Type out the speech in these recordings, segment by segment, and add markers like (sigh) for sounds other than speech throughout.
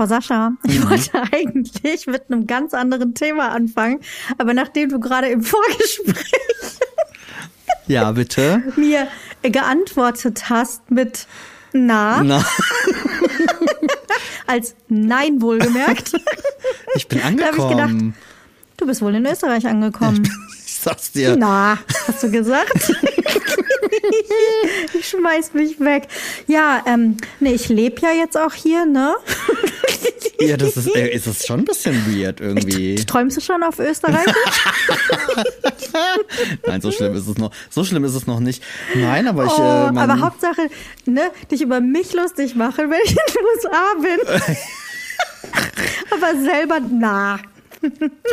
Boah, Sascha, ich wollte eigentlich mit einem ganz anderen Thema anfangen, aber nachdem du gerade im Vorgespräch (laughs) Ja, bitte. mir geantwortet hast mit Na, Na, (laughs) als Nein wohlgemerkt, (laughs) ich bin da habe ich angekommen. gedacht, du bist wohl in Österreich angekommen. Ich sag's dir. Na, hast du gesagt? ich schmeiß mich weg. Ja, ähm, nee, ich lebe ja jetzt auch hier, ne? Ja, das ist, äh, ist das schon ein bisschen weird irgendwie. Träumst du schon auf Österreichisch? (laughs) Nein, so schlimm ist es noch. So schlimm ist es noch nicht. Nein, aber ich. oh, äh, aber Hauptsache, ne, dich über mich lustig machen, wenn ich in den USA bin. (laughs) aber selber, na.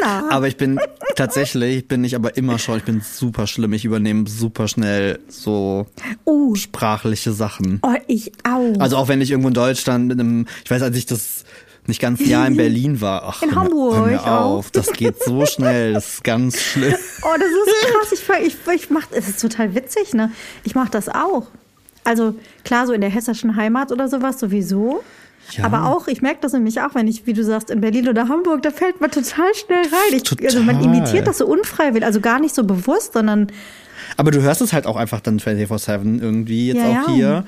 na. aber ich bin tatsächlich bin ich aber immer schon. Ich bin super schlimm. Ich übernehme super schnell so Uh, sprachliche Sachen. oh, ich auch. Also auch wenn ich irgendwo in Deutschland mit einem, ich weiß, als ich das nicht ganz ein Jahr in Berlin war. Ach, In hör Hamburg Hör mir auch. auf, das geht so schnell, das ist ganz schlimm. Oh, das ist krass. Ich, ich, ich mach, es ist total witzig, ne? Ich mach das auch. Also klar, so in der hessischen Heimat oder sowas sowieso. Ja. Aber auch, ich merke das nämlich auch, wenn ich, wie du sagst, in Berlin oder Hamburg, da fällt man total schnell rein. Ich, Also man Total. imitiert das so unfreiwillig, also gar nicht so bewusst, sondern Aber du hörst es halt auch einfach dann 24-7 irgendwie jetzt Ja, auch ja. hier.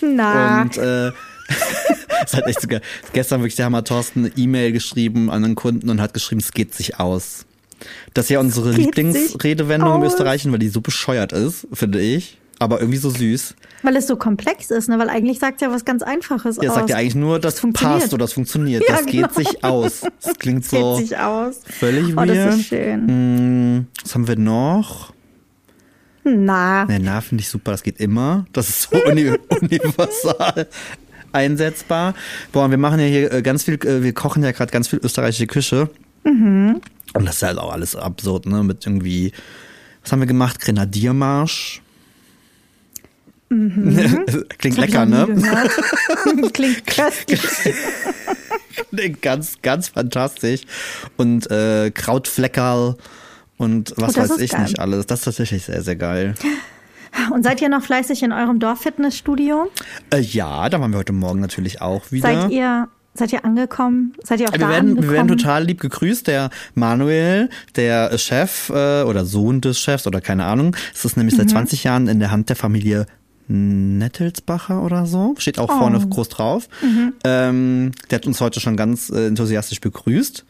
na. Und äh, (laughs) ist halt echt sogar. Gestern wirklich der Hammer Thorsten eine E-Mail geschrieben an einen Kunden und hat geschrieben, es geht sich aus. Das ist ja unsere geht Lieblingsredewendung im. Österreichischen, weil die so bescheuert ist, finde ich. Aber irgendwie so süß. Weil es so komplex ist, ne? Weil eigentlich sagt ja was ganz Einfaches Ja, aus. sagt ja eigentlich nur, das, funktioniert. passt oder das funktioniert. Ja, das geht genau. sich aus. Das (laughs) klingt Geht so sich aus. völlig Oh, weird. das ist schön. Mm, Was haben wir noch? Na. Na, na finde ich super, das geht immer. Das ist so (laughs) uni universal einsetzbar. Boah, und wir machen ja hier äh, ganz viel, äh, wir kochen ja gerade ganz viel österreichische Küche. Mhm. Und das ist halt auch alles absurd, ne? Mit irgendwie, was haben wir gemacht? Grenadiermarsch. (laughs) Klingt lecker, Mhm. Noch nie ne? (laughs) Klingt köstlich. (laughs) Klingt ganz, ganz fantastisch. Und äh, Krautfleckerl und was Oh, weiß ich geil. nicht alles. Das ist tatsächlich sehr, sehr geil. Und seid ihr noch fleißig in eurem Dorffitnessstudio? Äh, ja, da waren wir heute Morgen natürlich auch wieder. Seid ihr, seid ihr angekommen? Seid ihr auch Wir da werden, angekommen? wir werden total lieb gegrüßt. Der Manuel, der Chef äh, oder Sohn des Chefs oder keine Ahnung, es ist nämlich Mhm. seit 20 Jahren in der Hand der Familie Nettelsbacher oder so. Steht auch vorne Oh. groß drauf. Mhm. Ähm, der hat uns heute schon ganz äh, enthusiastisch begrüßt.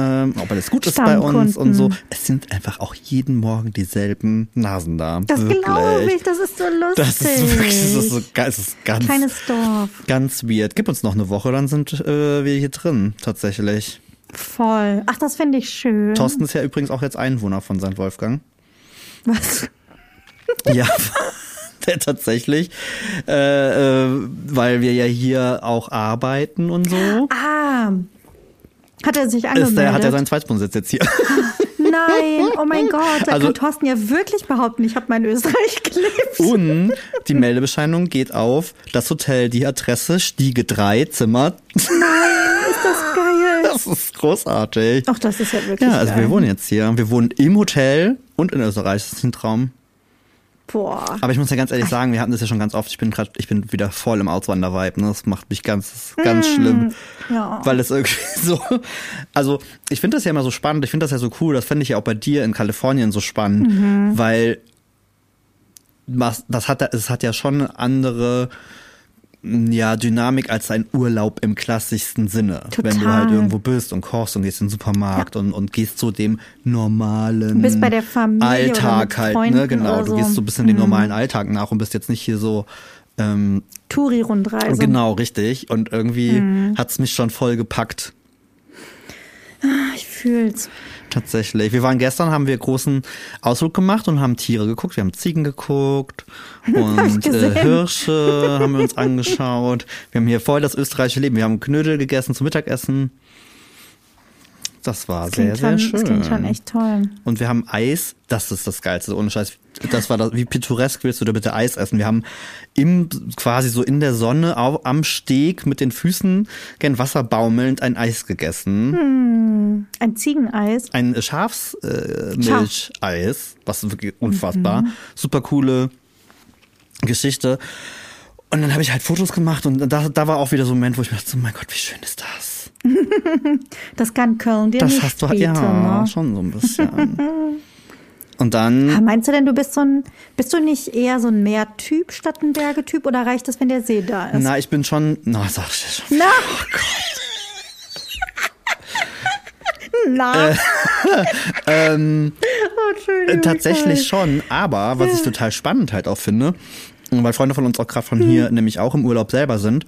Ähm, ob alles gut ist bei uns und so. Es sind einfach auch jeden Morgen dieselben Nasen da. Das glaube ich, das ist so lustig. Das ist wirklich, das ist, so, es ist ganz, Kleines Dorf. ganz weird. Gib uns noch eine Woche, dann sind äh, wir hier drin, tatsächlich. Voll. Ach, das finde ich schön. Thorsten ist ja übrigens auch jetzt Einwohner von St. Wolfgang. Was? (laughs) Ja, der tatsächlich, äh, äh, weil wir ja hier auch arbeiten und so. Ah. Hat er sich angemeldet? Ist der, hat er seinen Zweitwohnsitz jetzt hier. (laughs) Nein, oh mein (laughs) Gott. Da Also- kann Thorsten ja wirklich behaupten, ich habe mal in Österreich (laughs) gelebt. Und die Meldebescheinigung geht auf das Hotel, die Adresse, Stiege 3, Zimmer. Ist das geil. Das ist großartig. Ach, das ist ja wirklich Ja, also geil. wir wohnen jetzt hier. Wir wohnen im Hotel und in Österreich. Das ist ein Traum. Boah. Aber ich muss ja ganz ehrlich sagen, wir hatten das ja schon ganz oft. Ich bin gerade, ich bin wieder voll im Auswander-Vibe. Ne? Das macht mich ganz, ganz schlimm. Ja. Weil es irgendwie (laughs) so, also ich finde das ja immer so spannend. Ich finde das ja so cool. Das finde ich ja auch bei dir in Kalifornien so spannend, weil was, das hat, es hat ja schon andere ja, Dynamik als ein Urlaub im klassischsten Sinne. Wenn du halt Total. irgendwo bist und kochst und gehst in den Supermarkt und, und gehst zu dem normalen Bist bei der Familie Alltag halt, ne? Genau, oder du so. gehst so ein bisschen den normalen Alltag nach und bist jetzt nicht hier so ähm, Touri-Rundreise. genau richtig. Und irgendwie Mhm. hat's mich schon voll gepackt. Ich fühl's. Tatsächlich. Wir waren gestern, haben wir großen Ausflug gemacht und haben Tiere geguckt. Wir haben Ziegen geguckt (laughs) und äh, Hirsche haben wir uns (laughs) angeschaut. Wir haben hier voll das österreichische Leben. Wir haben Knödel gegessen zum Mittagessen. Das war Das sehr, sehr schon, schön. das klingt schon echt toll. Und wir haben Eis, das ist das Geilste, ohne Scheiß. Das war das, wie pittoresk willst du da bitte Eis essen? Wir haben im, quasi so in der Sonne auf, am Steg mit den Füßen gen Wasser baumelnd ein Eis gegessen. Ein Ziegeneis. Ein Schafsmilcheis, äh, Milcheis, was wirklich unfassbar. Mhm. Super coole Geschichte. Und dann habe ich halt Fotos gemacht und da, da war auch wieder so ein Moment, wo ich mir dachte, oh mein Gott, wie schön ist das? (laughs) Das kann Köln dir Das nicht hast du bieten, ja ne? schon so ein bisschen. (laughs) und dann Meinst du denn, du bist so ein, bist du nicht eher so ein Meertyp statt ein Bergetyp oder reicht es, wenn der See da ist? Na, ich bin schon. Na, sag ich schon. Na. (laughs) Äh, Na. Ähm, oh, äh, tatsächlich schon. Aber was ich total spannend halt auch finde, weil Freunde von uns auch gerade von hier nämlich auch im Urlaub selber sind,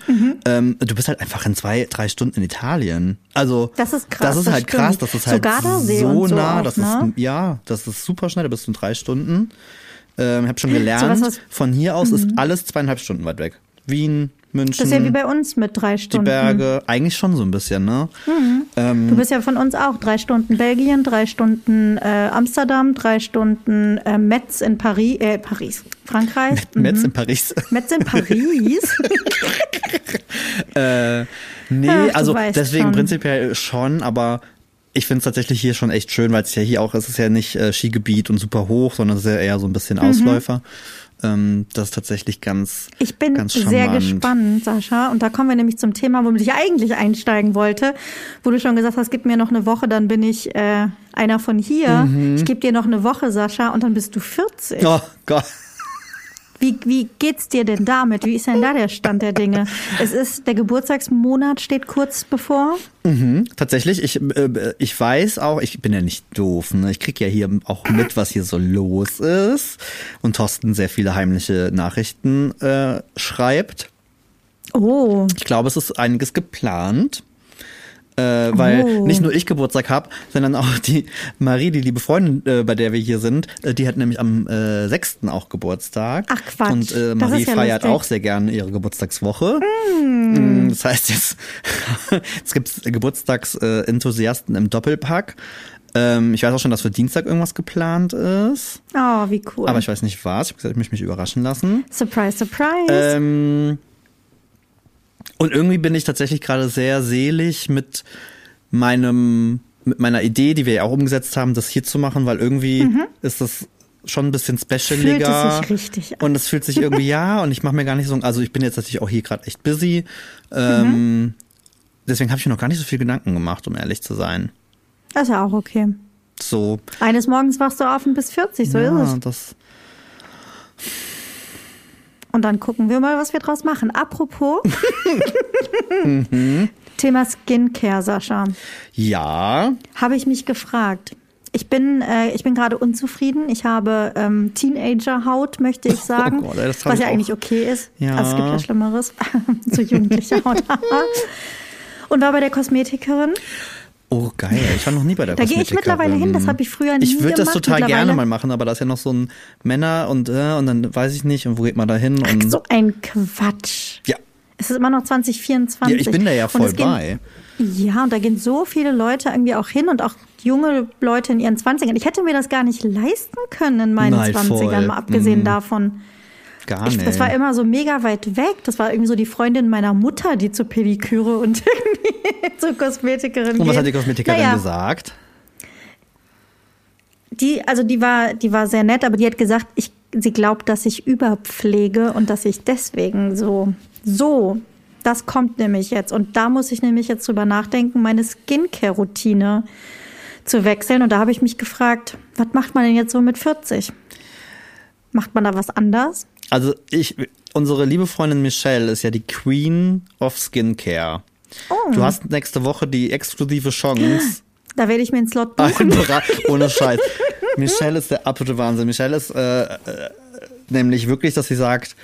ähm, du bist halt einfach in zwei, drei Stunden in Italien. Also Das ist krass, Das ist das halt stimmt. krass, das ist halt So Gardasee so und so nah, auch, das ne? ist ja, das ist super schnell. Da bist du in drei Stunden. Ähm, hab schon gelernt, was, was- von hier aus ist alles zweieinhalb Stunden weit weg. Wien, München, Das ist ja wie bei uns mit drei die Stunden. Berge, eigentlich schon so ein bisschen, ne? Ähm, Du bist ja von uns auch drei Stunden Belgien, drei Stunden äh, Amsterdam, drei Stunden äh, Metz in Paris, äh, Paris, Frankreich. (laughs) Metz in Paris. Metz in Paris. (laughs) Äh, nee, Ach, also deswegen schon. prinzipiell schon, aber ich finde es tatsächlich hier schon echt schön, weil es ja hier auch, es ist ja nicht äh, Skigebiet und super hoch, sondern es ist ja eher so ein bisschen Mhm. Ähm, das ist tatsächlich ganz, Ich bin ganz sehr gespannt, Sascha. Und da kommen wir nämlich zum Thema, womit ich eigentlich einsteigen wollte, wo du schon gesagt hast, gib mir noch eine Woche, dann bin ich äh, einer von hier. Ich gebe dir noch eine Woche, Sascha, und dann bist du 40. Mhm. Oh Gott. Wie, wie geht's dir denn damit? Wie ist denn da der Stand der Dinge? Es ist, der Geburtstagsmonat steht kurz bevor. Mhm, tatsächlich, ich, äh, ich weiß auch, ich bin ja nicht doof, ne? ich krieg ja hier auch mit, was hier so los ist. Und Thorsten sehr viele heimliche Nachrichten äh, schreibt. Oh, Ich glaube, es ist einiges geplant. Äh, weil Oh. nicht nur ich Geburtstag habe, sondern auch die Marie, die liebe Freundin, äh, bei der wir hier sind, äh, die hat nämlich am äh, 6. auch Geburtstag. Ach, Quatsch. Und äh, Marie ja feiert lustig. auch sehr gerne ihre Geburtstagswoche. Mm, Das heißt, jetzt, (laughs) jetzt gibt's Geburtstagsenthusiasten im Doppelpack. Ähm, ich weiß auch schon, dass für Dienstag irgendwas geplant ist. oh, wie cool. Aber ich weiß nicht was. Ich habe gesagt, ich möchte mich überraschen lassen. surprise, surprise. Ähm, und irgendwie bin ich tatsächlich gerade sehr selig mit meinem, mit meiner Idee, die wir ja auch umgesetzt haben, das hier zu machen, weil irgendwie ist das schon ein bisschen specialiger. Mhm. Fühlt es sich richtig an. Und es fühlt sich irgendwie, ja, (laughs) und ich mache mir gar nicht so, also ich bin jetzt natürlich auch hier gerade echt busy. Ähm, Mhm. Deswegen habe ich mir noch gar nicht so viel Gedanken gemacht, um ehrlich zu sein. das ist ja auch okay. So, Eines Morgens wachst du auf und bist 40, so ja, ist es. das, Und dann gucken wir mal, was wir draus machen. Apropos Mhm. (laughs) Thema Skincare, Sascha. ja, Habe ich mich gefragt. Ich bin, äh, ich bin gerade unzufrieden. Ich habe ähm, Teenager-Haut, möchte ich (laughs) sagen. Oh Gott, was ja eigentlich okay ist. Ja. Also es gibt ja Schlimmeres. (laughs) so jugendliche Haut. Und war bei der Kosmetikerin. Oh geil, ich war noch nie bei der Da gehe ich mittlerweile hin. Das habe ich früher nie Ich würde das total gerne mal machen, aber da ist ja noch so ein Männer und äh, und dann weiß ich nicht und wo geht man da hin und So ein Quatsch. ja. Es ist immer noch 2024. Ja, ich bin da ja voll gehen- bei. Ja, und da gehen so viele Leute irgendwie auch hin und auch junge Leute in ihren 20ern. Ich hätte mir das gar nicht leisten können in meinen Nein, 20ern, voll. mal abgesehen Mhm. davon. Gar Ich, nicht. das war immer so mega weit weg. Das war irgendwie so die Freundin meiner Mutter, die zur Pediküre und (laughs) irgendwie zur Kosmetikerin und was geht. hat die Kosmetikerin naja, gesagt? Die, also die war, die war sehr nett, aber die hat gesagt, ich, sie glaubt, dass ich überpflege und dass ich deswegen so, so, das kommt nämlich jetzt. Und da muss ich nämlich jetzt drüber nachdenken, meine Skincare-Routine zu wechseln. Und da habe ich mich gefragt, was macht man denn jetzt so mit 40? Macht man da was anders? Also ich, unsere liebe Freundin Michelle ist ja die Queen of Skincare. Oh. Du hast nächste Woche die exklusive Chance. (gasps) Da werde ich mir einen Slot buchen. Ohne Scheiß. (laughs) Michelle ist der absolute Wahnsinn. Michelle ist äh, äh, nämlich wirklich, dass sie sagt,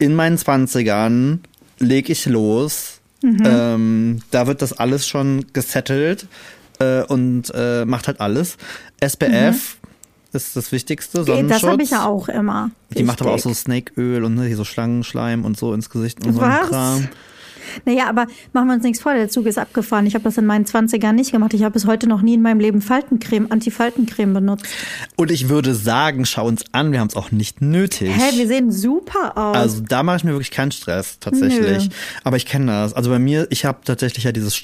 in meinen Zwanzigern leg ich los. Mhm. Ähm, da wird das alles schon gesettelt äh, und äh, macht halt alles. SPF ist das Wichtigste. Sonnenschutz. Das habe ich ja auch immer. Die macht aber auch so. Snakeöl und ne, so Schlangenschleim und so ins Gesicht und so Was? ein Kram. Naja, aber machen wir uns nichts vor, der Zug ist abgefahren. Ich habe das in meinen 20ern nicht gemacht. Ich habe bis heute noch nie in meinem Leben Faltencreme, Antifaltencreme benutzt. Und ich würde sagen, schau uns an, wir haben es auch nicht nötig. Hä, wir sehen super aus. Also da mache ich mir wirklich keinen Stress, tatsächlich. Nö. Aber ich kenne das. Also bei mir, ich habe tatsächlich ja dieses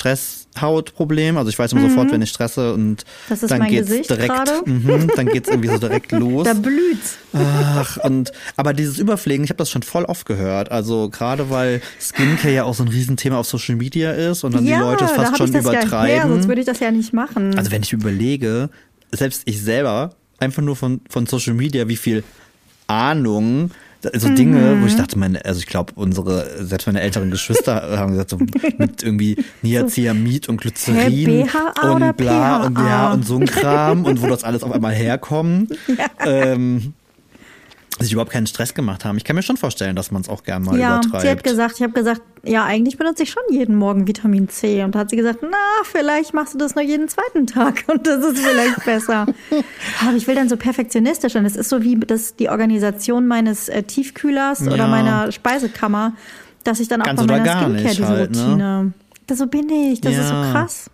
Stresshautproblem. Also ich weiß immer sofort, wenn ich stresse und Mhm. Das ist dann mein geht's Gesicht direkt, mhm, dann geht's irgendwie so direkt (laughs) los. da blüht's. Ach, und aber dieses Überpflegen, ich habe das schon voll oft gehört. Also gerade weil Skincare ja auch so ein Riesenthema auf Social Media ist und dann ja, die Leute es fast schon das Ja übertreiben. sonst würde ich das ja nicht machen. also wenn ich überlege, selbst ich selber, einfach nur von, von Social Media, wie viel Ahnung, so Dinge, Mhm. wo ich dachte, meine, also ich glaube, unsere, selbst meine älteren Geschwister (laughs) haben gesagt, so mit irgendwie Niacinamid und Glycerin und bla und ja und so ein Kram und wo das alles auf einmal herkommt. (laughs) Ähm, sich überhaupt keinen Stress gemacht haben. Ich kann mir schon vorstellen, dass man es auch gern mal ja, übertreibt. sie hat gesagt, ich habe gesagt, ja, eigentlich benutze ich schon jeden Morgen Vitamin C. Und da hat sie gesagt, na, vielleicht machst du das nur jeden zweiten Tag (laughs) und das ist vielleicht besser. (laughs) Aber ich will dann so perfektionistisch sein. Das ist so wie das, die Organisation meines äh, Tiefkühlers Ja. oder meiner Speisekammer, dass ich dann auch Ganz bei meiner Skincare nicht diese halt, ne? Routine. Das so bin ich, das ist so Ja. krass.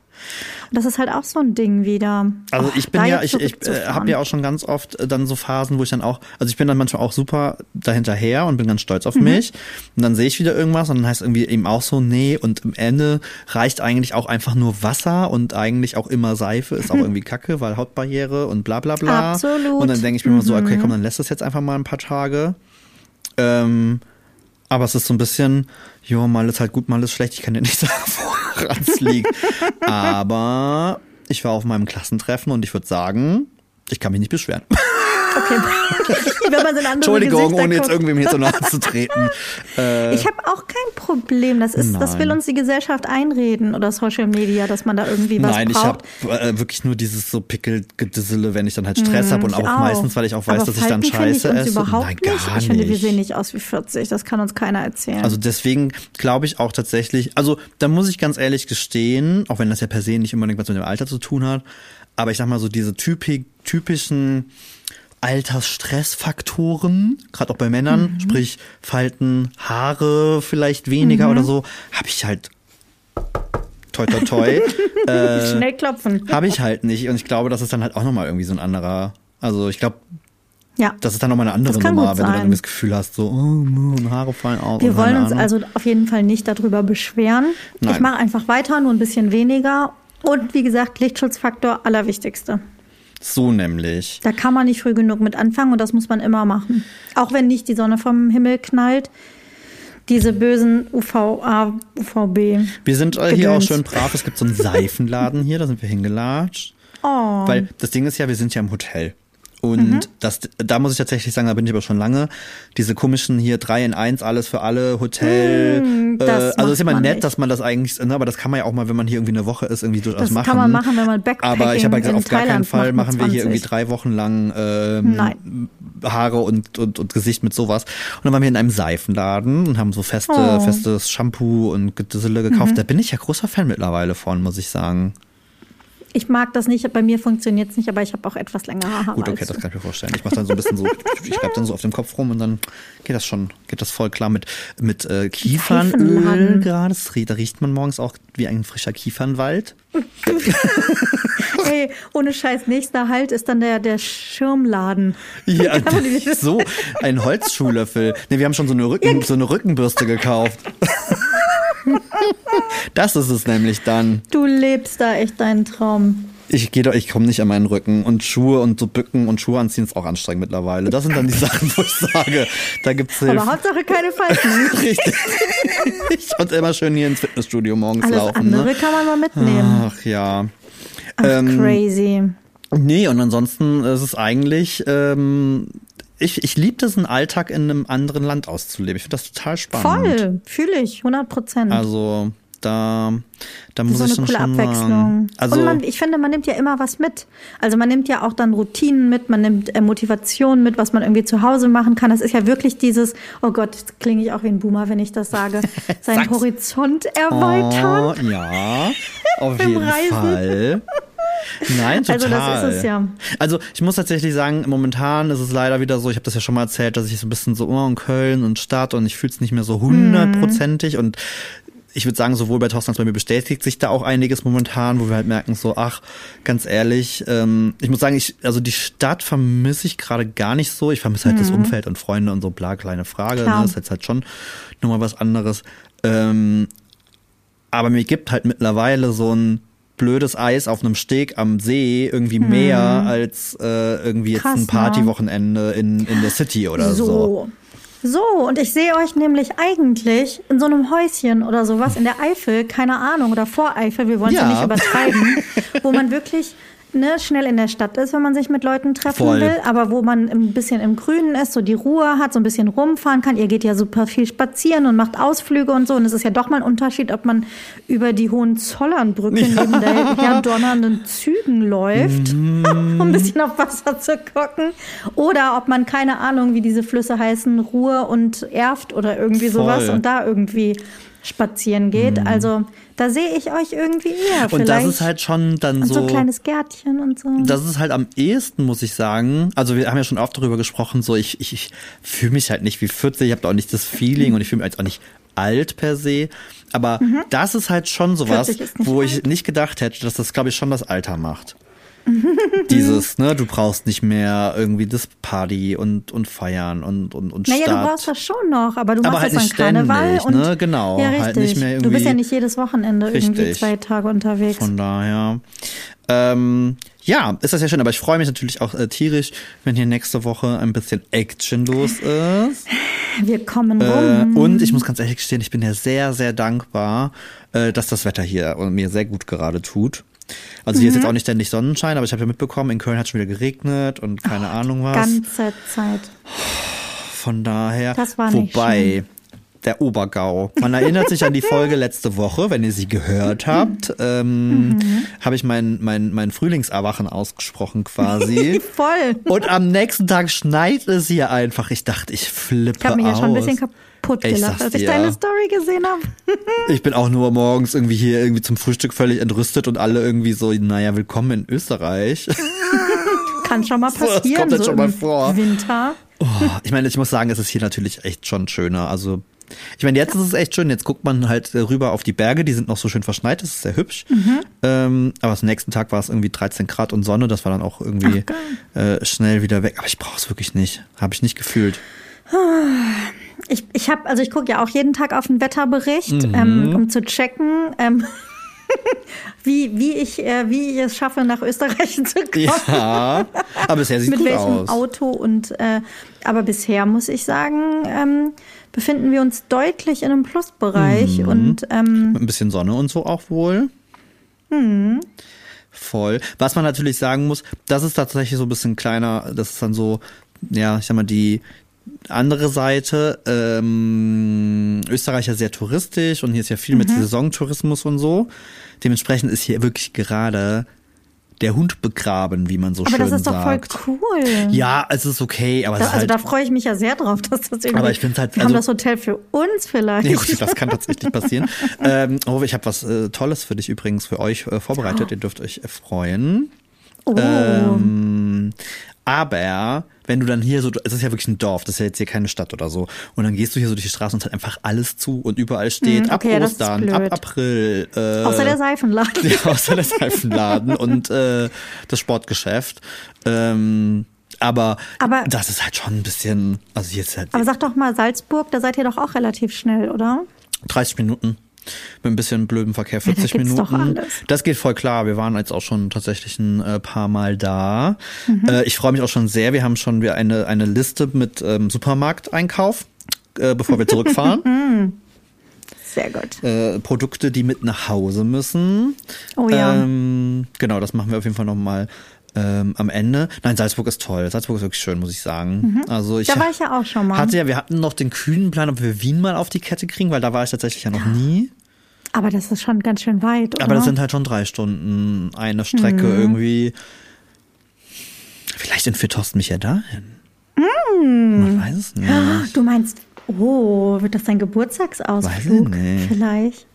Und das ist halt auch so ein Ding wieder. Also ich bin ja, ich, ich äh, habe ja auch schon ganz oft äh, dann so Phasen, wo ich dann auch, also ich bin dann manchmal auch super dahinterher und bin ganz stolz auf Mhm. mich. Und dann sehe ich wieder irgendwas und dann heißt irgendwie eben auch so, nee, und am Ende reicht eigentlich auch einfach nur Wasser und eigentlich auch immer Seife ist auch (laughs) irgendwie kacke, weil Hautbarriere und bla bla bla. Absolut. Mhm. Und dann denke ich mir immer so, okay, komm, dann lässt es jetzt einfach mal ein paar Tage. Ähm, aber es ist so ein bisschen, jo, mal ist halt gut, mal ist schlecht. Ich kann dir nicht (laughs) sagen, woran es liegt. Aber ich war auf meinem Klassentreffen und ich würde sagen, ich kann mich nicht beschweren. (laughs) Okay. (laughs) Wenn man so Entschuldigung, Gesichter ohne jetzt irgendwem hier so nahe zu treten. (laughs) Äh, Ich habe auch kein Problem. Das ist, das will uns die Gesellschaft einreden oder Social Media, dass man da irgendwie was Nein, ich braucht. habe äh, wirklich nur dieses so Pickelgedissele, wenn ich dann halt Stress habe und Ich auch, meistens, weil ich auch weiß, Aber dass ich dann Scheiße ich esse. überhaupt Nein, nicht. gar Ich finde, wir nicht. sehen nicht aus wie 40. Das kann uns keiner erzählen. Also deswegen glaube ich auch tatsächlich, also da muss ich ganz ehrlich gestehen, auch wenn das ja per se nicht unbedingt was mit dem Alter zu tun hat, aber ich sag mal so diese typi typischen Altersstressfaktoren, gerade auch bei Männern, Mhm. sprich Falten, Haare vielleicht weniger oder so, habe ich halt toi toi toi, (laughs) äh, Schnell klopfen. habe ich halt nicht und ich glaube, das ist dann halt auch nochmal irgendwie so ein anderer, also ich glaube, Ja. das ist dann nochmal eine andere Nummer, wenn du dann das Gefühl hast, so, oh, Haare fallen aus. Wir wollen uns Ahnung. also auf jeden Fall nicht darüber beschweren. Ich Nein. mache einfach weiter, nur ein bisschen weniger. Und wie gesagt, Lichtschutzfaktor allerwichtigste. So nämlich. Da kann man nicht früh genug mit anfangen und das muss man immer machen. Auch wenn nicht die Sonne vom Himmel knallt. Diese bösen UVA, UVB. Wir sind äh, hier auch schön brav. Es gibt so einen Seifenladen hier, da sind wir hingelatscht. Oh. Weil das Ding ist ja, wir sind ja im Hotel. Und das, da muss ich tatsächlich sagen, da bin ich aber schon lange. Diese komischen hier 3 in 1, alles für alle, Hotel. Das äh, also ist immer nett, nicht. dass man das eigentlich, ne, aber das kann man ja auch mal, wenn man hier irgendwie eine Woche ist, irgendwie durchaus Das machen. kann man machen, wenn man Backpacking Aber ich habe ja gesagt, auf gar keinen Fall machen wir hier 20. irgendwie drei Wochen lang ähm. Haare und, und, und Gesicht mit sowas. Und dann waren wir in einem Seifenladen und haben so feste, Oh. Mhm. festes Shampoo und Gedissele gekauft. Da bin ich ja großer Fan mittlerweile von, muss ich sagen. Ich mag das nicht, bei mir funktioniert es nicht, aber ich habe auch etwas längere Haare. Gut, okay, das kann ich mir vorstellen. Ich mache dann so ein bisschen so, (laughs) ich reibe dann so auf dem Kopf rum und dann geht das schon, geht das voll klar mit, mit äh, Kiefernöl gerade. Da riecht man morgens auch wie ein frischer Kiefernwald. (laughs) Ey, ohne Scheiß, nächster Halt ist dann der, der Schirmladen. Ja, (laughs) so, ein Holzschuhlöffel. Nee, wir haben schon so eine, Rücken, so eine Rückenbürste gekauft. (laughs) Das ist es nämlich dann. Du lebst da echt deinen Traum. Ich gehe doch, ich komme nicht an meinen Rücken und Schuhe und so Bücken und Schuhe anziehen ist auch anstrengend mittlerweile. Das sind dann die (laughs) Sachen, wo ich sage, da gibt's Hilfe. Aber Hauptsache keine Falten. (laughs) Richtig. Und immer schön hier ins Fitnessstudio morgens Alles laufen. andere Ne? kann man mal mitnehmen. Ach ja. Ach, ähm, crazy. Nee, und ansonsten ist es eigentlich, ähm, ich, ich liebe es, einen Alltag in einem anderen Land auszuleben. Ich finde das total spannend. Voll, fühle ich, 100 Prozent. Also da, da muss so ich eine schon coole schon Abwechslung. Also und man, ich finde, man nimmt ja immer was mit. Also man nimmt ja auch dann Routinen mit, man nimmt äh, Motivation mit, was man irgendwie zu Hause machen kann. Das ist ja wirklich dieses, oh Gott, klinge ich auch wie ein Boomer, wenn ich das sage, (laughs) seinen. Horizont erweitern. Oh, ja, (laughs) auf jeden. Fall. (laughs) Nein, total. Also das ist es ja. Also ich muss tatsächlich sagen, momentan ist es leider wieder so, ich habe das ja schon mal erzählt, dass ich so ein bisschen so oh, in Köln und Stadt und ich fühle es nicht mehr so hundertprozentig und ich würde sagen, sowohl bei Thorsten als bei mir bestätigt sich da auch einiges momentan, wo wir halt merken, so, ach, ganz ehrlich, ähm, ich muss sagen, ich, also die Stadt vermisse ich gerade gar nicht so. Ich vermisse halt das Umfeld und Freunde und so, bla, kleine Frage. Ne? Das ist jetzt halt schon nochmal was anderes. Ähm, aber mir gibt halt mittlerweile so ein blödes Eis auf einem Steg am See irgendwie mehr als äh, irgendwie jetzt Krass, ein ne? Partywochenende in, in der City oder so. So. So, und ich sehe euch nämlich eigentlich in so einem Häuschen oder sowas in der Eifel, keine Ahnung, oder vor Eifel, wir wollen es ja. Ja. nicht übertreiben, (laughs) wo man wirklich ne, schnell in der Stadt ist, wenn man sich mit Leuten treffen Voll. will, aber wo man ein bisschen im Grünen ist, so die Ruhe hat, so ein bisschen rumfahren kann. Ihr geht ja super viel spazieren und macht Ausflüge und so. Und es ist ja doch mal ein Unterschied, ob man über die Hohenzollernbrücke neben der herdonnernden Zügen läuft, (laughs) um ein bisschen auf Wasser zu gucken. Oder ob man, keine Ahnung, wie diese Flüsse heißen, Ruhr und Erft oder irgendwie Voll. sowas und da irgendwie spazieren geht. Also da sehe ich euch irgendwie eher. Und das vielleicht. ist halt schon dann und so so. ein kleines Gärtchen und so. das ist halt am ehesten, muss ich sagen. Also wir haben ja schon oft darüber gesprochen, so ich, ich, ich fühle mich halt nicht wie 40, ich habe auch nicht das Feeling und ich fühle mich jetzt auch nicht alt per se. Aber das ist halt schon sowas, 40 ist nicht wo ich alt. nicht gedacht hätte, dass das, glaube ich, schon das Alter macht. (laughs) Dieses, ne, du brauchst nicht mehr irgendwie das Party und, und feiern und, und, und Naja, Stadt. du brauchst das schon noch, aber du Aber machst halt jetzt nicht an Karneval ständig, und ne? Genau, ja, halt nicht mehr du bist ja irgendwie- nicht jedes Wochenende irgendwie Richtig. zwei Tage unterwegs. Von daher. Ähm, ja, ist das ja schön, aber ich freue mich natürlich auch äh, tierisch, wenn hier nächste Woche ein bisschen Action los ist. (laughs) Wir kommen Äh, rum. und ich muss ganz ehrlich gestehen, ich bin ja sehr, sehr dankbar, äh, dass das Wetter hier mir sehr gut gerade tut. Also hier ist Mhm. jetzt auch nicht ständig Sonnenschein, aber ich habe ja mitbekommen, in Köln hat schon wieder geregnet und keine Ahnung was. ganze Zeit. Von daher. Das war nicht Wobei, der Obergau. Man erinnert sich an die Folge letzte Woche, wenn ihr sie gehört habt, ähm, Mhm. habe ich mein, mein, mein Frühlingserwachen ausgesprochen quasi. (laughs) Voll. Und am nächsten Tag schneit es hier einfach. Ich dachte, ich flippe Ich habe mich ja aus. schon ein bisschen kaputt Ich gelacht, als ich dir. deine Story gesehen habe. (laughs) Ich bin auch nur morgens irgendwie hier irgendwie zum Frühstück völlig entrüstet und alle irgendwie so, naja, willkommen in Österreich. (laughs) Kann schon mal So, (laughs) das passieren. kommt so schon mal vor. Winter. Oh, ich meine, ich muss sagen, es ist hier natürlich echt schon schöner. Also, ich meine, jetzt ist es echt schön. Jetzt guckt man halt äh, rüber auf die Berge, die sind noch so schön verschneit, das ist sehr hübsch. Mhm. Ähm, aber am nächsten Tag war es irgendwie 13 Grad und Sonne, das war dann auch irgendwie äh, schnell wieder weg. Aber ich brauche es wirklich nicht. Habe ich nicht gefühlt. Ich, ich habe, also ich gucke ja auch jeden Tag auf den Wetterbericht, Mhm. ähm, um zu checken, ähm, (laughs) wie, wie, ich, äh, wie ich es schaffe, nach Österreich (laughs) zu kommen. Ja, aber bisher sieht Mit gut welchem aus. Auto und äh, aber bisher muss ich sagen, ähm, befinden wir uns deutlich in einem Plusbereich Mhm. und ähm, Mit ein bisschen Sonne und so auch wohl. Mhm. Voll. Was man natürlich sagen muss, das ist tatsächlich so ein bisschen kleiner, das ist dann so, ja, ich sag mal, die andere Seite, ähm, Österreich ja sehr touristisch und hier ist ja viel Mhm. mit Saisontourismus und so. Dementsprechend ist hier wirklich gerade der Hund begraben, wie man so aber schön das ist doch sagt. voll cool. Ja, es ist okay, aber Da, es ist also halt, da freue ich mich ja sehr drauf, dass das irgendwie. Aber ich find's halt- wir haben also- das Hotel für uns vielleicht. Ja, gut, das kann tatsächlich passieren. (laughs) ähm, oh, ich habe was äh, Tolles für dich übrigens für euch äh, vorbereitet. Ihr dürft euch freuen. oh, Ähm, aber wenn du dann hier so, es ist ja wirklich ein Dorf, das ist ja jetzt hier keine Stadt oder so. Und dann gehst du hier so durch die Straße und es hat einfach alles zu und überall steht ab okay, ist Ostern, ab. April. Äh, außer der Seifenladen. (laughs) ja, außer der Seifenladen und äh, das Sportgeschäft. Ähm, aber, Aber- das ist halt schon ein bisschen, also jetzt halt Aber sag doch mal, Salzburg, da seid ihr doch auch relativ schnell, oder? 30 Minuten. Mit ein bisschen blödem Verkehr, da 40 gibt's doch Minuten. Das geht voll klar. Wir waren jetzt auch schon tatsächlich ein äh, paar Mal da. Mhm. Äh, ich freue mich auch schon sehr. Wir haben schon wieder eine, eine Liste mit ähm, Supermarkteinkauf, äh, bevor wir zurückfahren. (laughs) Sehr gut. äh, Produkte, die mit nach Hause müssen. Oh ja. Ähm, genau, das machen wir auf jeden Fall nochmal ähm, am Ende. Nein, Salzburg ist toll. Salzburg ist wirklich schön, muss ich sagen. Also ich Mhm. Da war ich ja auch schon mal. hatte ja, wir hatten noch den kühnen Plan, ob wir Wien mal auf die Kette kriegen, weil da war ich tatsächlich ja noch nie. Aber das ist schon ganz schön weit, oder? Aber das sind halt schon drei Stunden eine Strecke Mhm. irgendwie. Vielleicht entführt Thorsten mich ja dahin. Mhm. Man weiß es nicht. Du meinst, oh, wird das dein Geburtstagsausflug? Weiß ich nicht. Vielleicht.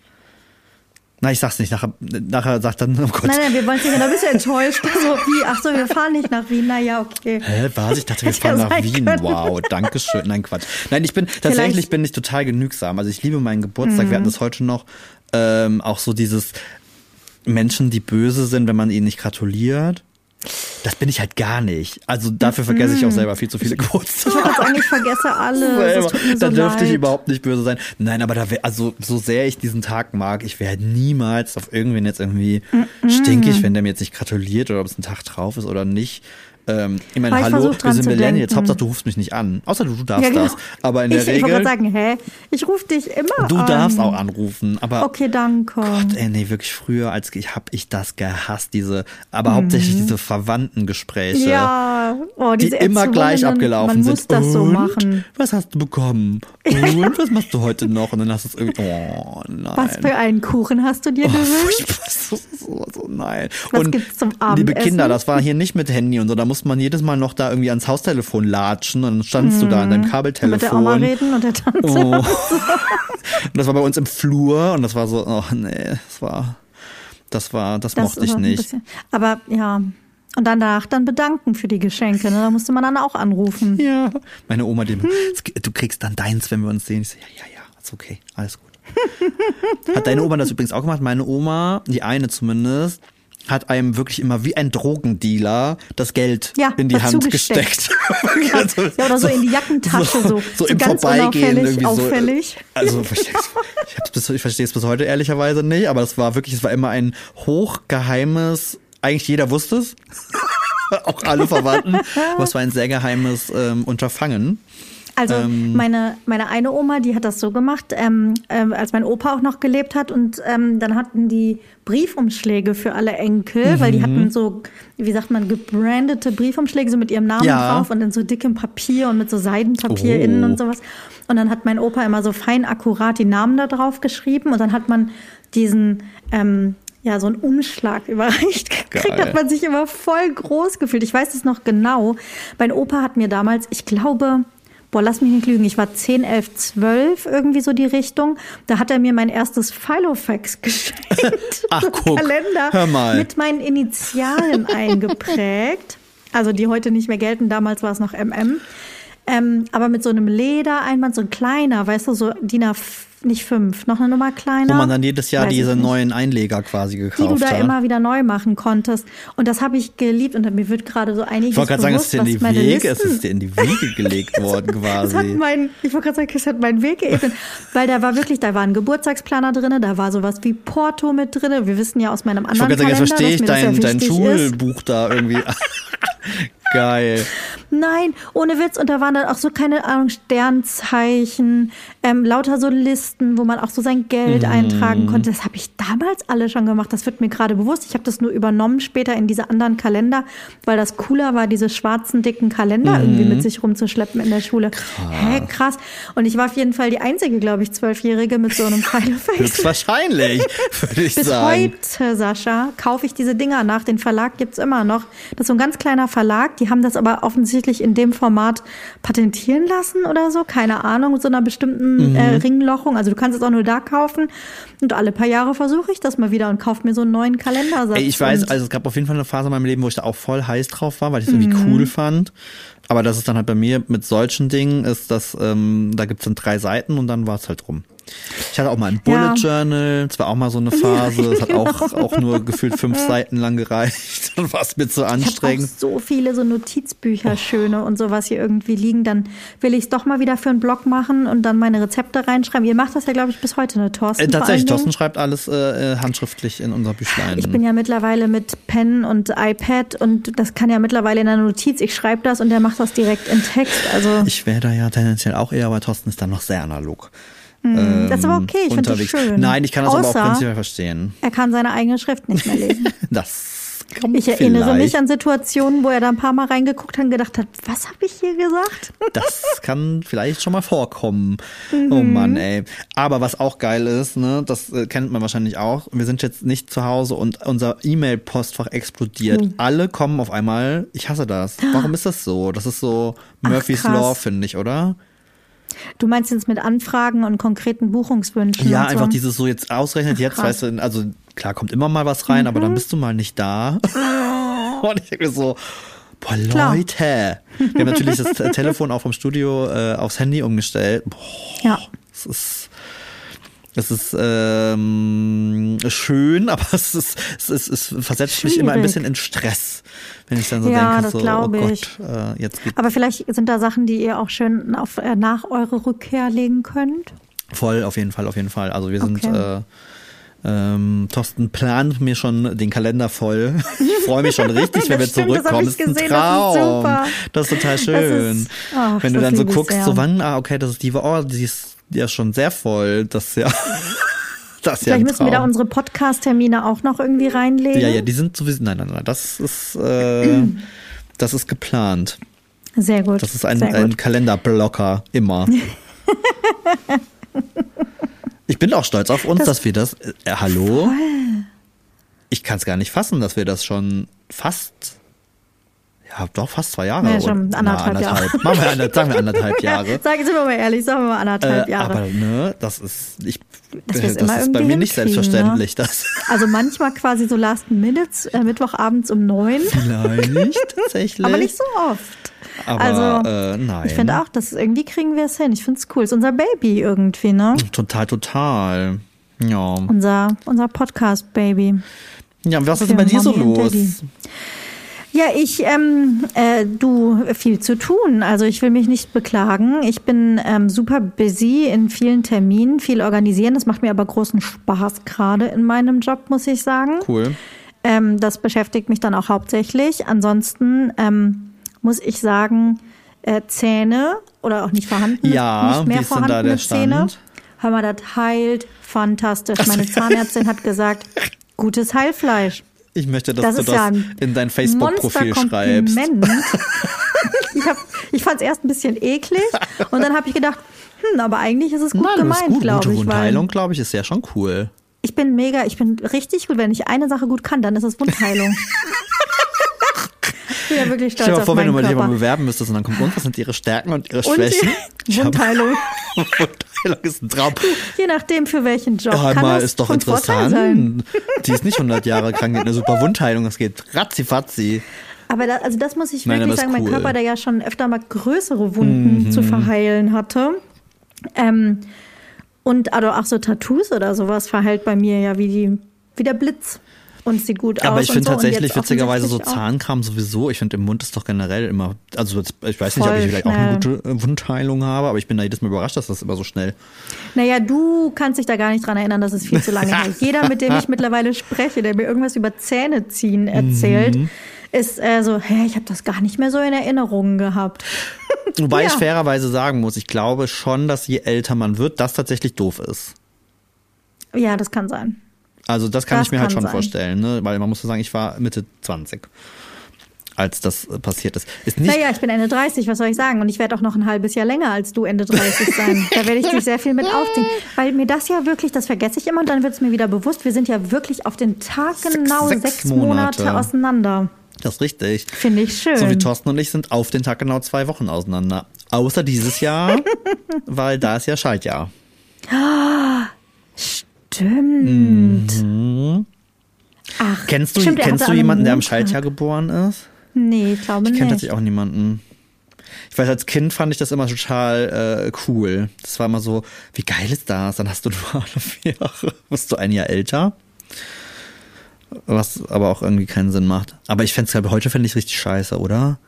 Na, ich sag's nicht. Nachher, nachher sagt dann, oh Gott. Nein, nein, wir wollen es nicht. Da bist du enttäuscht. So, wie? Ach so, wir fahren nicht nach Wien. Na ja, okay. Hä, was? Ich dachte, wir (laughs) ja fahren nach Wien. können. Wow, danke schön. Nein, Quatsch. Nein, ich bin, tatsächlich Vielleicht- bin ich total genügsam. Also ich liebe meinen Geburtstag. Mhm. Wir hatten das heute noch. Ähm, auch so dieses Menschen, die böse sind, wenn man ihnen nicht gratuliert. Das bin ich halt gar nicht. Also dafür vergesse ich auch selber viel zu viele Ich Geburtstage. wollte sagen, ich vergesse alle. So da dürfte ich leid. überhaupt nicht böse sein. Nein, aber da wär, also so sehr ich diesen Tag mag, ich wäre niemals auf irgendwen jetzt irgendwie stinkig, wenn der mir jetzt nicht gratuliert oder ob es ein Tag drauf ist oder nicht. Ähm, ich meine, hallo, wir sind Millennials. Hauptsache, du rufst mich nicht an. Außer du, du darfst Ja, genau. das. Aber in der ich, ich wollte Regel, sagen, hä? Ich rufe dich immer du an. darfst auch anrufen. Aber Okay, danke. Gott, ey, nee, wirklich früher als ich hab ich das gehasst, diese, aber hauptsächlich diese Verwandtengespräche. Mhm. Ja, oh, die immer gleich abgelaufen man sind. muss das so Und? machen. Was hast du bekommen? (laughs) Und was machst du heute noch? Und dann hast du es irgendwie, oh nein. Was für einen Kuchen hast du dir Oh, gewünscht? so, so, so, nein. Was und gibt's zum liebe Abendessen? Kinder, das war hier nicht mit Handy und so, da musste man jedes Mal noch da irgendwie ans Haustelefon latschen und dann standst du da an deinem Kabeltelefon. Mhm. Mit der Oma reden und der Tante. Oh. und (laughs) das war bei uns im Flur und das war so, oh nee, das war, das war, das, Das mochte ich nicht. Aber ja. Und danach dann bedanken für die Geschenke. Ne? Da musste man dann auch anrufen. Ja. Meine Oma, Hm. die, du kriegst dann deins, wenn wir uns sehen. Ich so, ja, ja, ja, ist okay, alles gut. Hat deine Oma das übrigens auch gemacht? Meine Oma, die eine zumindest, hat einem wirklich immer wie ein Drogendealer das Geld Ja, in die Hand gesteckt. (laughs) gesteckt. Also, Ja, oder so in die Jackentasche, so- so, so im ganz Vorbeigehen irgendwie so. auffällig. Also versteh's, ich, hab's bis, ich verstehe es bis heute ehrlicherweise nicht, aber es war wirklich, es war immer ein hochgeheimes, eigentlich jeder wusste es, (laughs) auch alle Verwandten, (laughs) aber es war ein sehr geheimes ähm, Unterfangen. Also Ähm. meine, meine eine Oma, die hat das so gemacht, ähm, ähm, als mein Opa auch noch gelebt hat. Und ähm, dann hatten die Briefumschläge für alle Enkel, weil Mhm. die hatten so, wie sagt man, gebrandete Briefumschläge, so mit ihrem Namen Ja. drauf und in so dickem Papier und mit so Seidenpapier Oh. innen und sowas. Und dann hat mein Opa immer so fein akkurat die Namen da drauf geschrieben und dann hat man diesen... Ähm, ja, so einen Umschlag (laughs) überreicht gekriegt, Geil. hat man sich immer voll groß gefühlt. Ich weiß es noch genau. Mein Opa hat mir damals, ich glaube, boah, lass mich nicht lügen, ich war 10, 11, 12, irgendwie so die Richtung. Da hat er mir mein erstes Filofax (laughs) geschenkt. Ach, guck, Kalender hör mal. mit meinen Initialen eingeprägt. Also die heute nicht mehr gelten, damals war es noch MM. Ähm, aber mit so einem Ledereinband, so ein kleiner, weißt du, so DIN A nicht fünf, noch eine Nummer kleiner. Wo man dann jedes Jahr Weiß ich diese neuen Einleger quasi die du gekauft da hat. immer wieder neu machen konntest. Und das habe ich geliebt und mir wird gerade so einiges ich wollte gerade sagen, es ist dir in die was meine Wege, es ist dir in die Wiege (laughs) gelegt worden das hat quasi. mein, ich wollte gerade sagen, es hat meinen Weg geebnet, weil da war wirklich, da war ein Geburtstagsplaner drin, da war sowas wie Porto mit drin. Wir wissen ja aus meinem Ich anderen wollte gerade sagen, jetzt Kalender, verstehe ich dein, ja dein wichtig ist. Schulbuch da irgendwie. (laughs) Geil. Nein, ohne Witz. Und da waren dann auch so keine Ahnung, Sternzeichen, ähm, lauter so Listen, wo man auch so sein Geld Mhm. eintragen konnte. Das habe ich damals alle schon gemacht. Das wird mir gerade bewusst. Ich habe das nur übernommen später in diese anderen Kalender, weil das cooler war, diese schwarzen, dicken Kalender Mhm. irgendwie mit sich rumzuschleppen in der Schule. Hä, krass. Und ich war auf jeden Fall die einzige, glaube ich, Zwölfjährige mit so einem (laughs) Fileface. Höchstwahrscheinlich, würde ich Bis sagen. heute, Sascha, kaufe ich diese Dinger nach. Den Verlag gibt's immer noch. Das ist so ein ganz kleiner Verlag. Die haben das aber offensichtlich in dem Format patentieren lassen oder so. Keine Ahnung, mit so einer bestimmten Mhm. äh, Ringlochung. Also du kannst es auch nur da kaufen. Und alle paar Jahre versuche ich das mal wieder und kaufe mir so einen neuen Kalendersatz. Ey, ich weiß, also es gab auf jeden Fall eine Phase in meinem Leben, wo ich da auch voll heiß drauf war, weil ich es irgendwie Mhm. cool fand. Aber das ist dann halt bei mir mit solchen Dingen, ist das, ähm, da gibt's dann drei Seiten und dann war's halt rum. Ich hatte auch mal ein Bullet Ja. Journal, das war auch mal so eine Phase, es hat auch, (laughs) auch nur gefühlt fünf Seiten lang gereicht. Dann war es mir zu Ich habe auch anstrengend. so viele so Notizbücher, schöne und sowas hier irgendwie liegen. Dann will ich es doch mal wieder für einen Blog machen und dann meine Rezepte reinschreiben. Ihr macht das ja, glaube ich, bis heute, ne, Thorsten? Äh, tatsächlich? Thorsten schreibt alles äh, äh, handschriftlich in unser Büchlein. Ich bin ja mittlerweile mit Pen und iPad und das kann ja mittlerweile in der Notiz. Ich schreibe das und der macht das direkt in Text. Also Ich wäre da ja tendenziell auch eher, aber Thorsten ist dann noch sehr analog. Hm, das ist aber okay, ich finde das schön. Nein, ich kann das aber auch Außer- prinzipiell verstehen. er kann seine eigene Schrift nicht mehr lesen. (laughs) Das kommt Ich erinnere vielleicht. mich an Situationen, wo er da ein paar Mal reingeguckt hat und gedacht hat, was habe ich hier gesagt? (laughs) Das kann vielleicht schon mal vorkommen. Mhm. Oh Mann, ey. Aber was auch geil ist, ne, das äh, kennt man wahrscheinlich auch. Wir sind jetzt nicht zu Hause und unser E-Mail-Postfach explodiert. Mhm. Alle kommen auf einmal. Ich hasse das. (gasps) Warum ist das so? Das ist so Murphy's krass. Law, finde ich, oder? Du meinst jetzt mit Anfragen und konkreten Buchungswünschen? Ja, und so? einfach dieses so jetzt ausrechnet, jetzt krass. weißt du, also klar kommt immer mal was rein, aber Mhm. dann bist du mal nicht da. (laughs) und ich denke mir so, boah, Klar. Leute. Wir haben natürlich das Te- Telefon auch vom Studio äh, aufs Handy umgestellt. Boah, Ja. es ist. Es ist ähm, schön, (laughs) aber es ist, es ist, es versetzt mich immer ein Schwierig. bisschen in Stress, wenn ich dann so Ja, denke, das so, oh glaube Gott, ich. äh, jetzt geht Aber vielleicht sind da Sachen, die ihr auch schön auf, äh, nach eurer Rückkehr legen könnt. Voll, auf jeden Fall, auf jeden Fall. Also wir sind, Okay. äh, ähm, Thorsten plant mir schon den Kalender voll. (laughs) Ich freue mich schon richtig, (laughs) wenn wir Das stimmt, das zurückkommen. ich Das ist ein gesehen, das ist Traum. Das ist total schön. ist- ach, wenn du das dann so guckst, sehr. so wann, ah, okay, das ist die, oh, die ist ja schon sehr voll. Das ist ja, (laughs) das ist ja Vielleicht ein müssen wir da Traum. unsere Podcast-Termine auch noch irgendwie reinlegen. Ja, ja, die sind sowieso, nein, nein, nein, das ist, äh, (clears throat) das ist geplant. Sehr gut. Das ist ein, ein Kalenderblocker, immer. Ich bin auch stolz auf uns, Das- dass wir das. Äh, hallo? Ich kann es gar nicht fassen, dass wir das schon fast. Ja, doch, fast zwei Jahre. Ja, schon anderthalb na, Jahre. Machen wir, eine- sagen wir anderthalb (laughs) Jahre. Sagen Sie mal ehrlich, sagen wir mal anderthalb Äh, Jahre. aber ne, das ist, ich, das, immer ist bei mir nicht selbstverständlich. Das Also manchmal quasi so Last Minutes, äh, Mittwochabends um neun, vielleicht (laughs) tatsächlich. aber nicht so oft. Aber, also, äh, nein. Ich finde auch, dass irgendwie kriegen wir es hin. Ich finde es cool. Ist unser Baby irgendwie, ne? Total, total. Ja. Unser, unser Podcast-Baby. Ja, was ist denn bei dir so los? Ja, ich, ähm, äh, du, viel zu tun. Also ich will mich nicht beklagen. Ich bin ähm, super busy in vielen Terminen, viel organisieren. Das macht mir aber großen Spaß gerade in meinem Job, muss ich sagen. Cool. Ähm, das beschäftigt mich dann auch hauptsächlich. Ansonsten ähm, muss ich sagen, äh, Zähne oder auch nicht vorhanden, Ja, nicht mehr vorhandene der Zähne. Hör mal, das heilt fantastisch. Meine Zahnärztin hat gesagt, (laughs) gutes Heilfleisch. Ich möchte, dass Das du das ja in dein Facebook-Profil schreibst. (laughs) Ich hab, ich fand es erst ein bisschen eklig und dann habe ich gedacht, hm, aber eigentlich ist es gut Nein, gemeint, glaube ich. Wundheilung, glaube ich, ist ja schon cool. ich bin mega, ich bin richtig gut. Wenn ich eine Sache gut kann, dann ist es Wundheilung. (laughs) ich bin ja wirklich stolz Stell dir vor, wenn du mal Körper. bewerben müsstest und dann kommt, und was sind ihre Stärken und ihre Und Schwächen? (laughs) Hab- Wundheilung. Wundheilung (laughs) ist ein Traum. Je nachdem, für welchen Job. Ja, kann das ist doch interessant. Die ist nicht 100 Jahre krank, eine super Wundheilung, das geht ratzifatzi. Aber da, also das muss ich Nein, wirklich sagen, mein cool. Mhm. Körper, der ja schon öfter mal größere Wunden zu verheilen hatte. Ähm, und also auch so Tattoos oder sowas verheilt bei mir ja wie, die, wie der Blitz und sieht gut aus. Aber ich finde so. Tatsächlich witzigerweise so. Zahnkram sowieso. Ich finde im Mund ist doch generell immer, also ich weiß nicht, ob ich vielleicht auch eine schnell. gute äh, Wundheilung habe, aber ich bin da jedes Mal überrascht, dass das immer so schnell. Naja, du kannst dich da gar nicht dran erinnern, das ist viel zu lange (laughs) her. Jeder, mit dem ich mittlerweile spreche, der mir irgendwas über Zähne ziehen erzählt, Mhm. ist äh, so, hä, ich habe das gar nicht mehr so in Erinnerung gehabt. (laughs) Wobei ich Ja. fairerweise sagen muss, ich glaube schon, dass je älter man wird, das tatsächlich doof ist. Ja, das kann sein. Also das kann Das ich mir halt kann schon sein. vorstellen, ne? weil man muss so sagen, ich war Mitte 20, als das äh, passiert ist. Ist nicht, Naja, ich bin Ende 30, was soll ich sagen? Und ich werde auch noch ein halbes Jahr länger als du Ende 30 sein. (laughs) Da werde ich dich sehr viel mit aufziehen. Weil mir das ja wirklich, das vergesse ich immer und dann wird es mir wieder bewusst, wir sind ja wirklich auf den Tag genau Sechs- sechs, sechs Monate. Monate. auseinander. das ist richtig. Finde ich schön. So wie Thorsten und ich sind auf den Tag genau zwei Wochen auseinander. Außer dieses Jahr, (laughs) weil da ist ja Schaltjahr. Stimmt. Ach, Kennst du, stimmt, kennst du jemanden, der am. Schaltjahr geboren ist? Nee, ich glaube Ich kenne nicht. tatsächlich auch niemanden. Ich weiß, als Kind fand ich das immer total äh, cool. Das war immer so, wie geil ist das? Dann hast du (laughs) nur alle vier Jahre, bist du ein Jahr älter. Was aber auch irgendwie keinen Sinn macht. Aber ich fände es, glaube heute fände ich richtig scheiße, oder?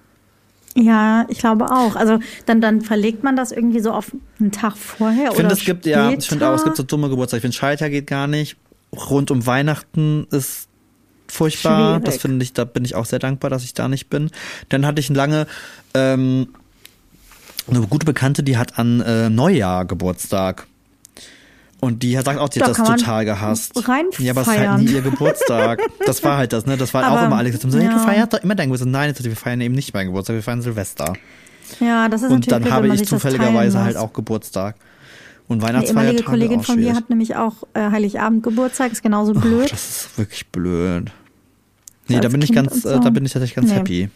Ja, ich glaube auch. Also dann, dann verlegt man das irgendwie so auf einen Tag vorher Ich oder finde, es gibt, ja, ich finde auch, es gibt so später. dumme Geburtstage. Ich finde, Schaltjahr geht gar nicht. Rund um Weihnachten ist furchtbar. Schwierig. Das finde ich, da bin ich auch sehr dankbar, dass ich da nicht bin. Dann hatte ich lange ähm, eine gute Bekannte, die hat an äh, Neujahr Geburtstag. Und die sagt auch, die Da hat das total gehasst. ja, aber es ist halt nie ihr Geburtstag. (laughs) Das war halt das, ne? Das war auch Aber, immer alle gesagt, so, hey, du ja. feierst doch immer deinen Geburtstag. Nein, jetzt, wir feiern eben nicht meinen Geburtstag, wir feiern Silvester. Ja, das ist Und natürlich dann blöd, habe ich zufälligerweise halt auch Geburtstag. Und Eine Weihnachtsfeiertage ehemalige Kollegin auch von mir hat nämlich auch äh, Heiligabend Geburtstag, ist genauso Oh, blöd. das ist wirklich blöd. Nee, da bin ich ganz, äh, so. da bin ich tatsächlich ganz Nee. happy.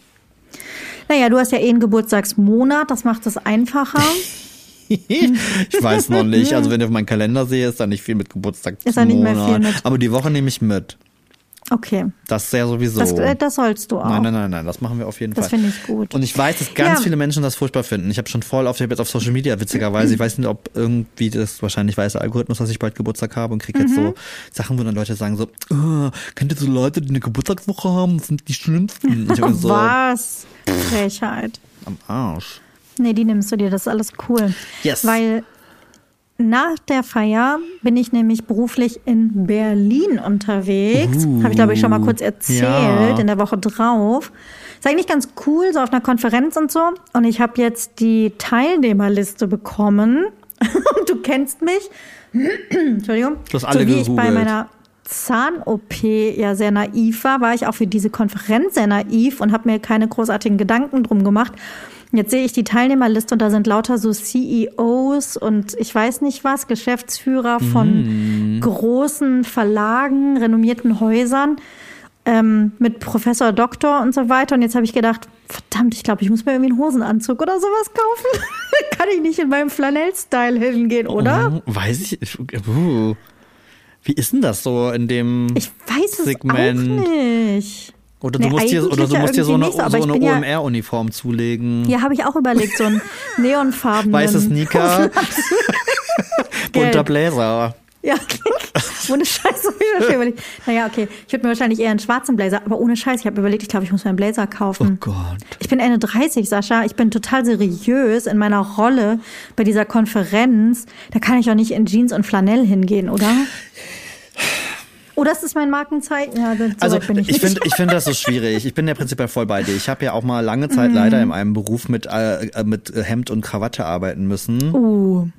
Naja, du hast ja eh einen Geburtstagsmonat, das macht es einfacher. (laughs) (laughs) ich weiß noch nicht. Also wenn ich auf meinen Kalender sehe, ist da nicht viel mit Geburtstag. Ist da nicht mehr viel mit. Aber die Woche nehme ich mit. Okay. Das ist ja sowieso. Das, äh, das sollst du auch. Nein, nein, nein, nein, das machen wir auf jeden Das Fall. finde ich gut. Und ich weiß, dass ganz Ja. viele Menschen das furchtbar finden. Ich habe schon voll auf, ich hab jetzt auf Social Media, witzigerweise, ich weiß nicht, ob irgendwie das wahrscheinlich weiß der Algorithmus, dass ich bald Geburtstag habe und kriege jetzt so Sachen, wo dann Leute sagen so, oh, kennt ihr so Leute, die eine Geburtstagswoche haben? Das sind die schlimmsten. Und ich so (laughs) Was? Frechheit. am Arsch. Nee, die nimmst du dir, das ist alles cool. Yes. Weil nach der Feier bin ich nämlich beruflich in Berlin unterwegs. Uh, Habe ich, glaube ich, schon mal kurz erzählt, ja. in der Woche drauf. Ist eigentlich ganz cool, so auf einer Konferenz und so. Und ich habe jetzt die Teilnehmerliste bekommen. (laughs) du kennst mich. (clears throat) Entschuldigung. Du hast alle so wie ich bei meiner Zahn-OP ja sehr naiv war, war ich auch für diese Konferenz sehr naiv und habe mir keine großartigen Gedanken drum gemacht. Jetzt sehe ich die Teilnehmerliste und da sind lauter so CEOs und ich weiß nicht was, Geschäftsführer von großen Verlagen, renommierten Häusern ähm, mit Professor, Doktor und so weiter. Und jetzt habe ich gedacht, verdammt, ich glaube, ich muss mir irgendwie einen Hosenanzug oder sowas kaufen. (laughs) Kann ich nicht in meinem Flanell-Style hingehen, oder? Oh, weiß ich. Uh. Wie ist denn das so in dem Ich weiß es Segment? auch nicht. Oder du Nee, musst dir, oder du musst dir so eine, so, eine bin ja- OMR-Uniform zulegen. Ja, habe ich auch überlegt, so ein (laughs) neonfarbenen. Weiße Sneaker, (laughs) bunter Bläser. Ja, (laughs) ohne Scheiß. Naja, okay. Ich würde mir wahrscheinlich eher einen schwarzen Blazer, aber ohne Scheiß. Ich habe überlegt, ich glaube, ich muss mir einen Blazer Oh kaufen. Gott. Ich bin Ende 30, Sascha. Ich bin total seriös in meiner Rolle bei dieser Konferenz. Da kann ich auch nicht in Jeans und Flanell hingehen, oder? Ist das mein Markenzeichen? Ja, so Also ich, finde ich finde das so schwierig. Ich bin ja prinzipiell voll bei dir. Ich habe ja auch mal lange. Zeit leider in einem Beruf mit, äh, äh, mit Hemd und Krawatte arbeiten müssen. Uh,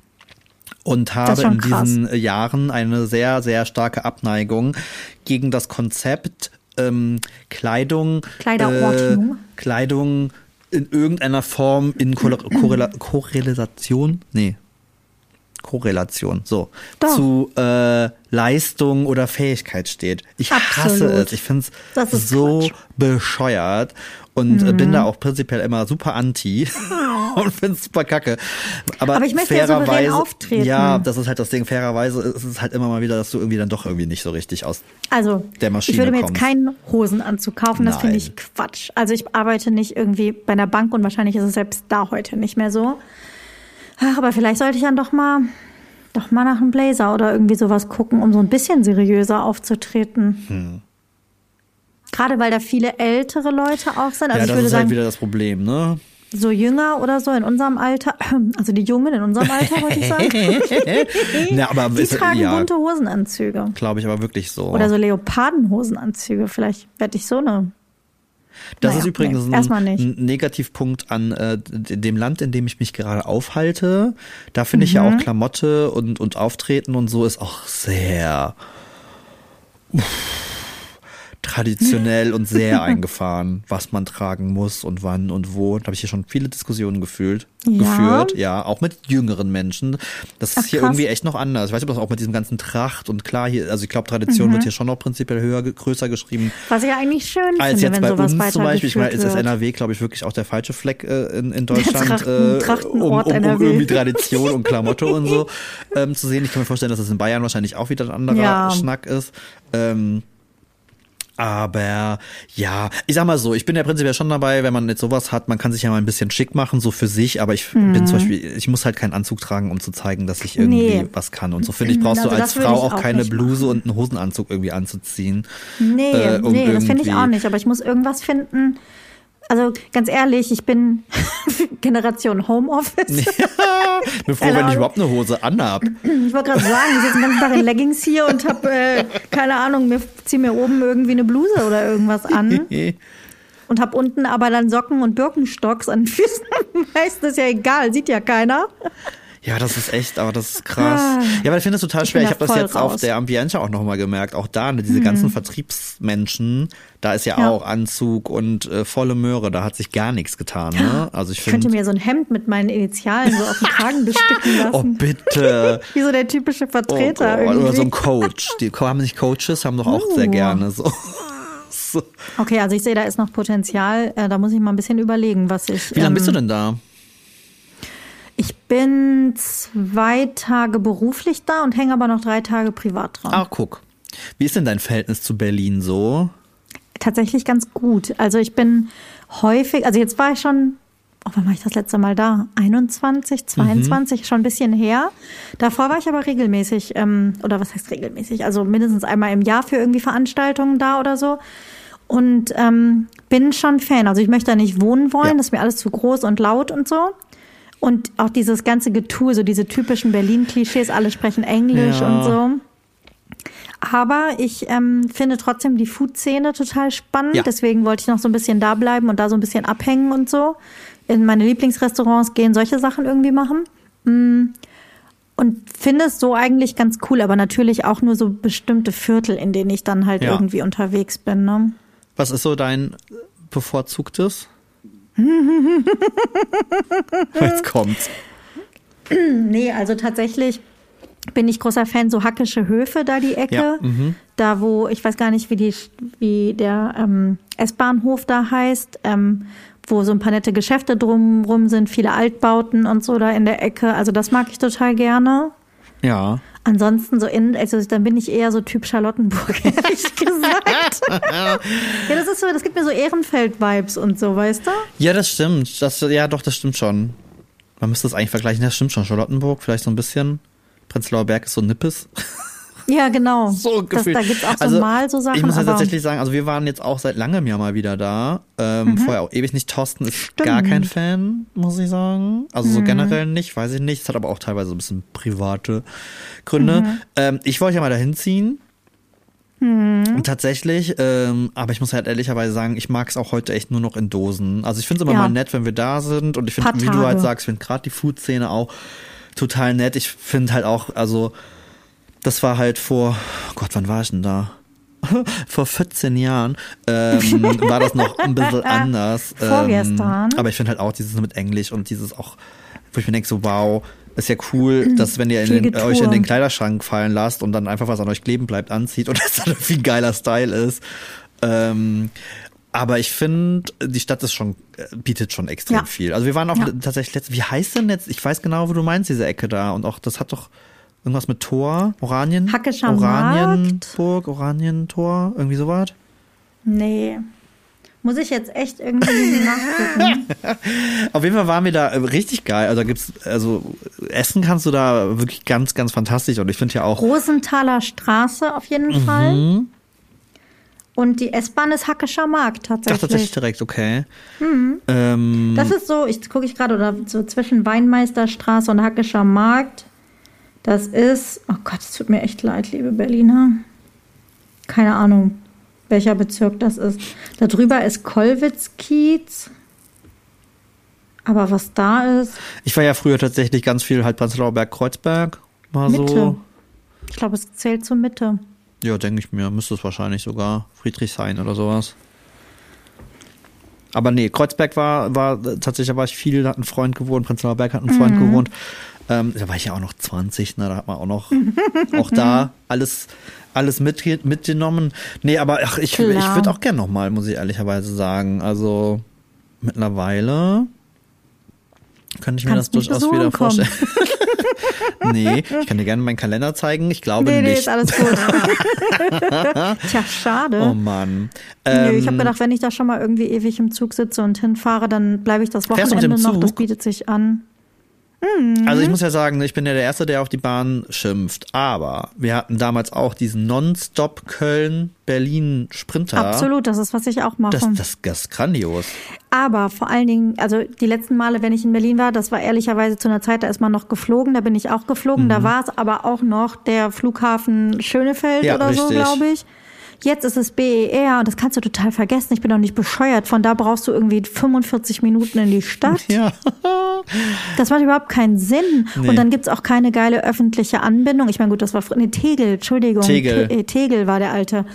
und Das habe ist in krass. diesen Jahren eine sehr, sehr starke Abneigung gegen das Konzept ähm, Kleidung, äh, Kleidung in irgendeiner Form in Korrela Korrela Korrelation, nee, Korrelation, so, Doch. zu äh, Leistung oder Fähigkeit steht. Ich hasse Absolut. es. Ich finde es so Quatsch. bescheuert und Mhm. bin da auch prinzipiell immer super anti (laughs) und finde es super kacke. Aber, Aber ich möchte ja fairerweise, auftreten. ja, das ist halt das Ding. Fairerweise ist es halt immer mal wieder, dass du irgendwie dann doch irgendwie nicht so richtig aus. Also, der Maschine ich würde mir jetzt kommst. keinen Hosenanzug kaufen, das finde ich Quatsch. Also ich arbeite nicht irgendwie bei einer Bank und wahrscheinlich ist es selbst da heute nicht mehr so. Ach, aber vielleicht sollte ich dann doch mal, doch mal nach einem Blazer oder irgendwie sowas gucken, um so ein bisschen seriöser aufzutreten. Hm. Gerade weil da viele ältere Leute auch sind. Also ja, ich das würde ist sagen, halt wieder das Problem, ne? so jünger oder so in unserem Alter, (clears throat) also die Jungen in unserem Alter, wollte ich sagen. (laughs) Ja, aber Die tragen ja, bunte Hosenanzüge. glaube ich aber wirklich so. Oder so Leopardenhosenanzüge. Vielleicht werde ich so eine. Das Naja, ist übrigens nee, ein, Negativpunkt an äh, dem Land, in dem ich mich gerade aufhalte. Da finde ich ja Mhm. auch Klamotte und, und Auftreten und so ist auch sehr uff, traditionell und sehr (laughs) eingefahren, was man tragen muss und wann und wo. Da habe ich hier schon viele Diskussionen gefühlt, Ja? geführt, ja, auch mit jüngeren Menschen. Das ist Ach, hier krass. irgendwie echt noch anders. Ich weiß nicht, ob das auch mit diesem ganzen Tracht und klar hier, also ich glaube, Tradition Mhm. wird hier schon noch prinzipiell höher, größer geschrieben Was ich ja eigentlich schön als finde, jetzt wenn bei sowas uns zum Beispiel. Ich meine, ist das. NRW, glaube ich, wirklich auch der falsche Fleck äh, in, in Deutschland, Trachten- äh, Trachtenort um, um, um irgendwie Tradition und Klamotte und so (laughs) ähm, zu sehen. Ich kann mir vorstellen, dass es in Bayern wahrscheinlich auch wieder ein anderer Ja. Schnack ist. Ähm, aber ja, ich sag mal so, ich bin ja prinzipiell schon dabei, wenn man jetzt sowas hat, man kann sich ja mal ein bisschen schick machen, so für sich, aber ich bin zum Beispiel, ich muss halt keinen Anzug tragen, um zu zeigen, dass ich irgendwie Mhm. Nee. was kann. Und so finde ich, brauchst Also du als Frau auch auch keine Bluse machen. und einen Hosenanzug irgendwie anzuziehen. Nee, äh, um nee, das finde ich auch nicht. Aber ich muss irgendwas finden. Also ganz ehrlich, ich bin (laughs) Generation Homeoffice. Ich bin froh, wenn ich überhaupt eine Hose anhab. Ich wollte gerade sagen, ich sitze den ganzen Tag in Leggings hier und habe, äh, keine Ahnung, mir ziehe mir oben irgendwie eine Bluse oder irgendwas an (laughs) und habe unten aber dann Socken und Birkenstocks an den Füßen. Meist ist ja egal, sieht ja keiner. Ja, das ist echt, aber das ist krass. Ah. Ja, aber ich finde es total schwer. Ich habe das jetzt auf raus. der Ambiente auch nochmal gemerkt. Auch da, ne, diese ganzen Vertriebsmenschen, da ist ja, Ja. auch Anzug und äh, volle Möhre. Da hat sich gar nichts getan. Ne? Also ich Ich könnte mir so ein Hemd mit meinen Initialen so auf den (laughs) Kragen besticken lassen. Oh, bitte. (laughs) Wie so der typische Oh Vertreter Gott. irgendwie. Oder so ein Coach. Die haben nicht Coaches, haben doch auch Uh. sehr gerne so. (laughs) so. Okay, also ich sehe, da ist noch Potenzial. Äh, da muss ich mal ein bisschen überlegen, was ich. Wie lange ähm, bist du denn da? Bin zwei Tage beruflich da und hänge aber noch drei Tage privat dran. Ah, guck. Wie ist denn dein Verhältnis zu Berlin so? Tatsächlich ganz gut. Also ich bin häufig, also jetzt war ich schon, oh, wann war ich das letzte Mal da? 21, 22, schon ein bisschen her. Davor war ich aber regelmäßig, ähm, oder was heißt regelmäßig? Also mindestens einmal im Jahr für irgendwie Veranstaltungen da oder so. Und ähm, bin schon Fan. Also ich möchte da nicht wohnen wollen, Ja. das ist mir alles zu groß und laut und so. Und auch dieses ganze Getue, so diese typischen Berlin-Klischees, alle sprechen Englisch Ja. und so. Aber ich ähm, finde trotzdem die Food-Szene total spannend. Ja. Deswegen wollte ich noch so ein bisschen da bleiben und da so ein bisschen abhängen und so. In meine Lieblingsrestaurants gehen, solche Sachen irgendwie machen. Mm. Und finde es so eigentlich ganz cool, aber natürlich auch nur so bestimmte Viertel, in denen ich dann halt Ja. irgendwie unterwegs bin. Ne? Was ist so dein bevorzugtes? (laughs) Jetzt kommt's. Nee, also tatsächlich bin ich großer Fan, so hackische Höfe da die Ecke. Ja, mhm. Da wo, ich weiß gar nicht, wie, die, wie der ähm, S-Bahnhof da heißt, ähm, wo so ein paar nette Geschäfte drumrum sind, viele Altbauten und so da in der Ecke. Also das mag ich total gerne. Ja. Ansonsten so in, also dann bin ich eher so Typ Charlottenburg, (laughs) ehrlich gesagt. (laughs) ja, das ist so, das gibt mir so Ehrenfeld-Vibes und so, weißt du? Ja, das stimmt. Das, ja, doch, das stimmt schon. Man müsste es eigentlich vergleichen. Das stimmt schon. Charlottenburg, vielleicht so ein bisschen. Prenzlauer Berg ist so Nippes. (laughs) Ja, genau. So das, gefühlt. da gibt's auch so Also, mal so Sachen. Ich muss ja aber tatsächlich sagen, also wir waren jetzt auch seit langem ja mal wieder da. Ähm, Vorher auch ewig nicht. Thorsten ist Mhm. Stimmt. gar kein Fan, muss ich sagen. Also Mhm. so generell nicht, weiß ich nicht. Es hat aber auch teilweise so ein bisschen private Gründe. Mhm. Ähm, ich wollte ja mal dahin ziehen. Und tatsächlich, ähm, aber ich muss halt ehrlicherweise sagen, ich mag es auch heute echt nur noch in Dosen. Also ich finde es immer Ja. mal nett, wenn wir da sind. Und ich finde, wie du halt sagst, ich finde gerade die Food-Szene auch total nett. Ich finde halt auch, also das war halt vor, oh Gott, wann war ich denn da? (laughs) Vor 14 Jahren ähm, war das noch ein bisschen (laughs) anders. Ähm, Vorgestern. aber ich finde halt auch dieses mit Englisch und dieses auch, wo ich mir denke, so wow, ist ja cool, (clears throat) dass wenn ihr in den, euch in den Kleiderschrank fallen lasst und dann einfach was an euch kleben bleibt, anzieht und (laughs) das dann irgendwie ein geiler Style ist. Ähm, aber ich finde, die Stadt ist schon, äh, bietet schon extrem Ja. viel. Also wir waren auch Ja. tatsächlich letztens, wie heißt denn jetzt, ich weiß genau, wo du meinst, diese Ecke da. Und auch, das hat doch irgendwas mit Tor, Oranien? Hackischer Oranienburg, Oranientor, irgendwie sowas. Nee. Muss ich jetzt echt irgendwie (laughs) nachgucken. (laughs) Auf jeden Fall waren wir da äh, richtig geil. Also da gibt's, also Essen kannst du da wirklich ganz, ganz fantastisch. Und ich finde ja auch, Rosenthaler Straße auf jeden Mhm. Fall. Und die S-Bahn ist Hackischer Markt ach, tatsächlich. tatsächlich direkt, okay. Mhm. Ähm, Das ist so, ich gucke ich gerade, oder so zwischen Weinmeisterstraße und Hackischer Markt. Das ist, oh Gott, es tut mir echt leid, liebe Berliner. Keine Ahnung, welcher Bezirk das ist. Da drüber ist Kollwitz-Kiez. Aber was da ist, ich war ja früher tatsächlich ganz viel halt Prenzlauer Berg, Kreuzberg. Mal Mitte. so. Ich glaube, es zählt zur Mitte. Ja, denke ich mir. Müsste es wahrscheinlich sogar Friedrichshain oder sowas. Aber nee, Kreuzberg war, war tatsächlich, da war ich viel, da hat ein Freund gewohnt, Prenzlauer Berg hat ein Freund Mhm. gewohnt. Ähm, da war ich ja auch noch 20, ne, da hat man auch noch, (laughs) auch da alles, alles mit, mitgenommen. Nee, aber ach, ich, Klar. ich würde auch gern nochmal, muss ich ehrlicherweise sagen. Also, mittlerweile könnte ich mir Kannst das durchaus wieder kommen. vorstellen. (laughs) nee, ich kann dir gerne meinen Kalender zeigen. Ich glaube Nee, nee, nicht. ist alles gut. (laughs) Tja, schade. Oh Mann. Nö, ich habe Ähm, gedacht, wenn ich da schon mal irgendwie ewig im Zug sitze und hinfahre, dann bleibe ich das Wochenende noch. Das bietet sich an. Also Mhm. ich muss ja sagen, ich bin ja der Erste, der auf die Bahn schimpft. Aber wir hatten damals auch diesen Non-Stop Köln-Berlin-Sprinter. Absolut, das ist, was ich auch mache. Das, das, das ist grandios. Aber vor allen Dingen, also die letzten Male, wenn ich in Berlin war, das war ehrlicherweise zu einer Zeit, da ist man noch geflogen, da bin ich auch geflogen. Mhm. Da war es aber auch noch der Flughafen Schönefeld Ja, oder so, richtig. glaube ich. Jetzt ist es BER und das kannst du total vergessen. Ich bin doch nicht bescheuert. Von da brauchst du irgendwie 45 Minuten in die Stadt. Ja. (laughs) Das macht überhaupt keinen Sinn. Nee. Und dann gibt's auch keine geile öffentliche Anbindung. Ich meine, gut, das war nee, Tegel, Entschuldigung. Tegel. Te äh, Tegel war der alte.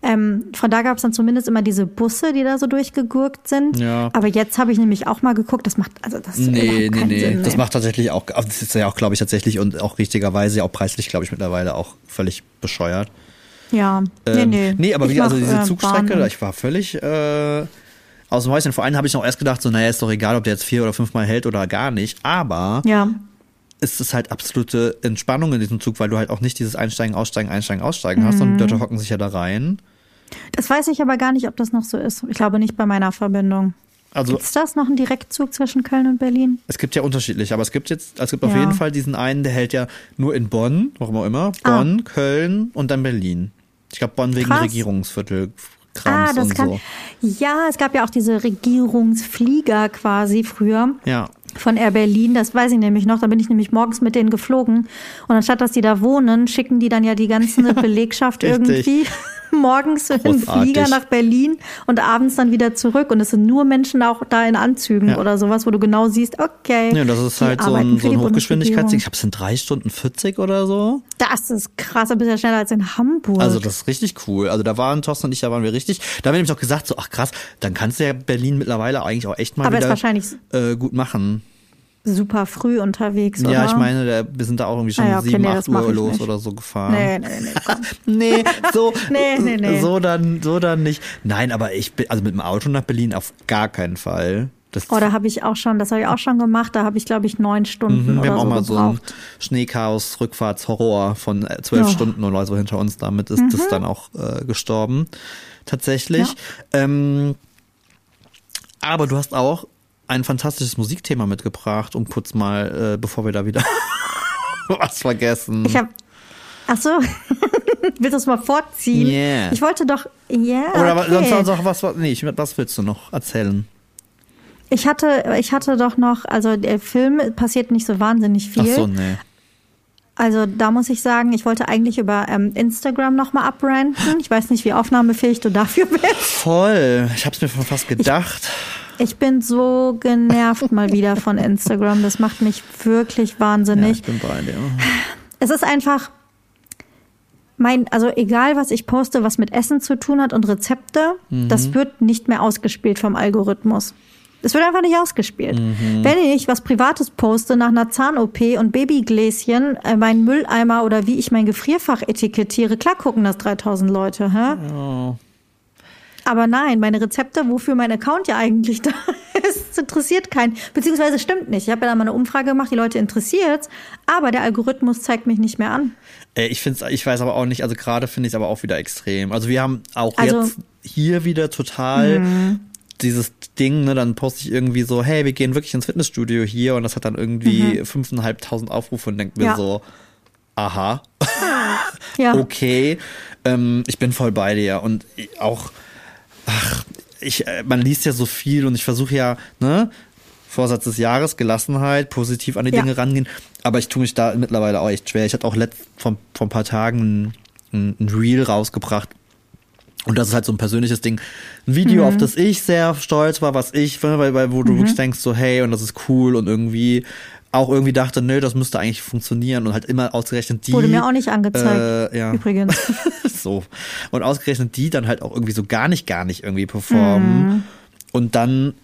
Ähm, von da gab's dann zumindest immer diese Busse, die da so durchgegurkt sind. Ja. Aber jetzt habe ich nämlich auch mal geguckt, das macht, also das Nee, nee, keinen nee. Sinn. Das ey. macht tatsächlich auch, also das ist ja auch, glaube ich, tatsächlich und auch richtigerweise, auch preislich, glaube ich, mittlerweile auch völlig bescheuert. Ja, nee, Ähm, nee. nee, aber Ich wie, also mach, diese äh, Zugstrecke, Bahn. ich war völlig äh, aus dem Häuschen. Vor allem habe ich noch erst gedacht, so, naja, ist doch egal, ob der jetzt vier oder fünfmal hält oder gar nicht. Aber Ja, ist es halt absolute Entspannung in diesem Zug, weil du halt auch nicht dieses Einsteigen, Aussteigen, Einsteigen, Aussteigen hast und die Leute hocken sich ja da rein. Das weiß ich aber gar nicht, ob das noch so ist. Ich glaube nicht bei meiner Verbindung. Also Ist das noch ein Direktzug zwischen Köln und Berlin? es gibt ja unterschiedlich, aber es gibt jetzt, es gibt auf Ja. jeden Fall diesen einen, der hält ja nur in Bonn, warum auch immer, Ah. Bonn, Köln und dann Berlin. Ich glaube Bonn wegen Krass. Regierungsviertel. Ah, Krams das und kann. so. Ja, es gab ja auch diese Regierungsflieger quasi früher. Ja. Von Air Berlin, das weiß ich nämlich noch. Da bin ich nämlich morgens mit denen geflogen. Und anstatt dass die da wohnen, schicken die dann ja die ganze (laughs) Belegschaft irgendwie (laughs) morgens in den Großartig. Flieger nach Berlin und abends dann wieder zurück. Und es sind nur Menschen auch da in Anzügen Ja. oder sowas, wo du genau siehst, okay. Ja, das ist halt so ein, so ein Hochgeschwindigkeitsding. Ich glaube, es sind drei Stunden 40 oder so. Das ist krass, du ja schneller als in Hamburg. Also das ist richtig cool. Also da waren Thorsten und ich, da waren wir richtig. Da haben wir nämlich auch gesagt, so, ach krass, dann kannst du ja Berlin mittlerweile eigentlich auch echt mal Aber wieder wahrscheinlich äh, gut machen. Super früh unterwegs, oder? Ja, ich meine, wir sind da auch irgendwie schon Ah ja, okay, 7, nee, 8 das mach Uhr los nicht. oder so gefahren. Nee, nee, nee. (laughs) Nee, so, (laughs) Nee, nee, nee. so dann, so dann nicht. Nein, aber ich bin, also mit dem Auto nach Berlin auf gar keinen Fall. Das, Oh, da habe ich auch schon, das habe ich auch schon gemacht. Da habe ich, glaube ich, neun Stunden Mhm, wir haben auch so mal so ein gebraucht. Schneechaos, Rückfahrtshorror von äh, zwölf Ja. Mhm. Stunden oder so hinter uns. Damit ist das dann auch äh, gestorben. Tatsächlich. Ähm, aber du hast auch ein fantastisches Musikthema mitgebracht, um kurz mal, äh, bevor wir da wieder (laughs) was vergessen. Ich habe, ach so, (laughs) willst du es mal vorziehen? Yeah. Ich wollte doch, ja, Oder okay. sonst auch was, was, nee, was willst du noch erzählen? Ich hatte, ich hatte doch noch, also der Film passiert nicht so wahnsinnig viel. Ach so, nee. Also da muss ich sagen, ich wollte eigentlich über ähm, Instagram nochmal abranten. Ich weiß nicht, wie aufnahmefähig du dafür bist. Voll. Ich hab's mir schon fast gedacht. Ich bin so genervt mal wieder von Instagram. Das macht mich wirklich ja, wahnsinnig. ich bin bei dir. es ist einfach mein, also egal was ich poste, was mit Essen zu tun hat und Rezepte, Mhm. das wird nicht mehr ausgespielt vom Algorithmus. Es wird einfach nicht ausgespielt. Mhm. Wenn ich was Privates poste nach einer Zahn-OP und Babygläschen, äh, meinen Mülleimer oder wie ich mein Gefrierfach etikettiere, klar gucken das 3000 Leute, hä? Aber nein, meine Rezepte, wofür mein Account ja eigentlich (laughs) da ist, interessiert keinen. Beziehungsweise stimmt nicht. Ich habe ja da mal eine Umfrage gemacht, die Leute interessiert's, aber der Algorithmus zeigt mich nicht mehr an. Ey, ich find's, ich weiß aber auch nicht, also gerade finde ich es aber auch wieder extrem. Also wir haben auch Also- jetzt hier wieder total dieses Ding, ne, dann poste ich irgendwie so, hey, wir gehen wirklich ins Fitnessstudio hier und das hat dann irgendwie fünfeinhalbtausend Aufrufe und denke mir Ja. so, aha, Ja. (laughs) okay, ähm, ich bin voll bei dir und auch, ach, ich, äh, man liest ja so viel und ich versuche ja, ne, Vorsatz des Jahres, Gelassenheit, positiv an die Ja. Dinge rangehen, aber ich tue mich da mittlerweile auch echt schwer. Ich hatte auch letzt, vor, vor ein paar Tagen ein, ein Reel rausgebracht, und das ist halt so ein persönliches Ding. Ein Video, Mhm. auf das ich sehr stolz war, was ich, weil, weil wo du wirklich denkst, so, hey, und das ist cool und irgendwie auch irgendwie dachte, nö, das müsste eigentlich funktionieren und halt immer ausgerechnet die. Wurde mir auch nicht angezeigt. Äh, ja. Übrigens. (laughs) so. Und ausgerechnet die dann halt auch irgendwie so gar nicht, gar nicht irgendwie performen. Mhm. Und dann,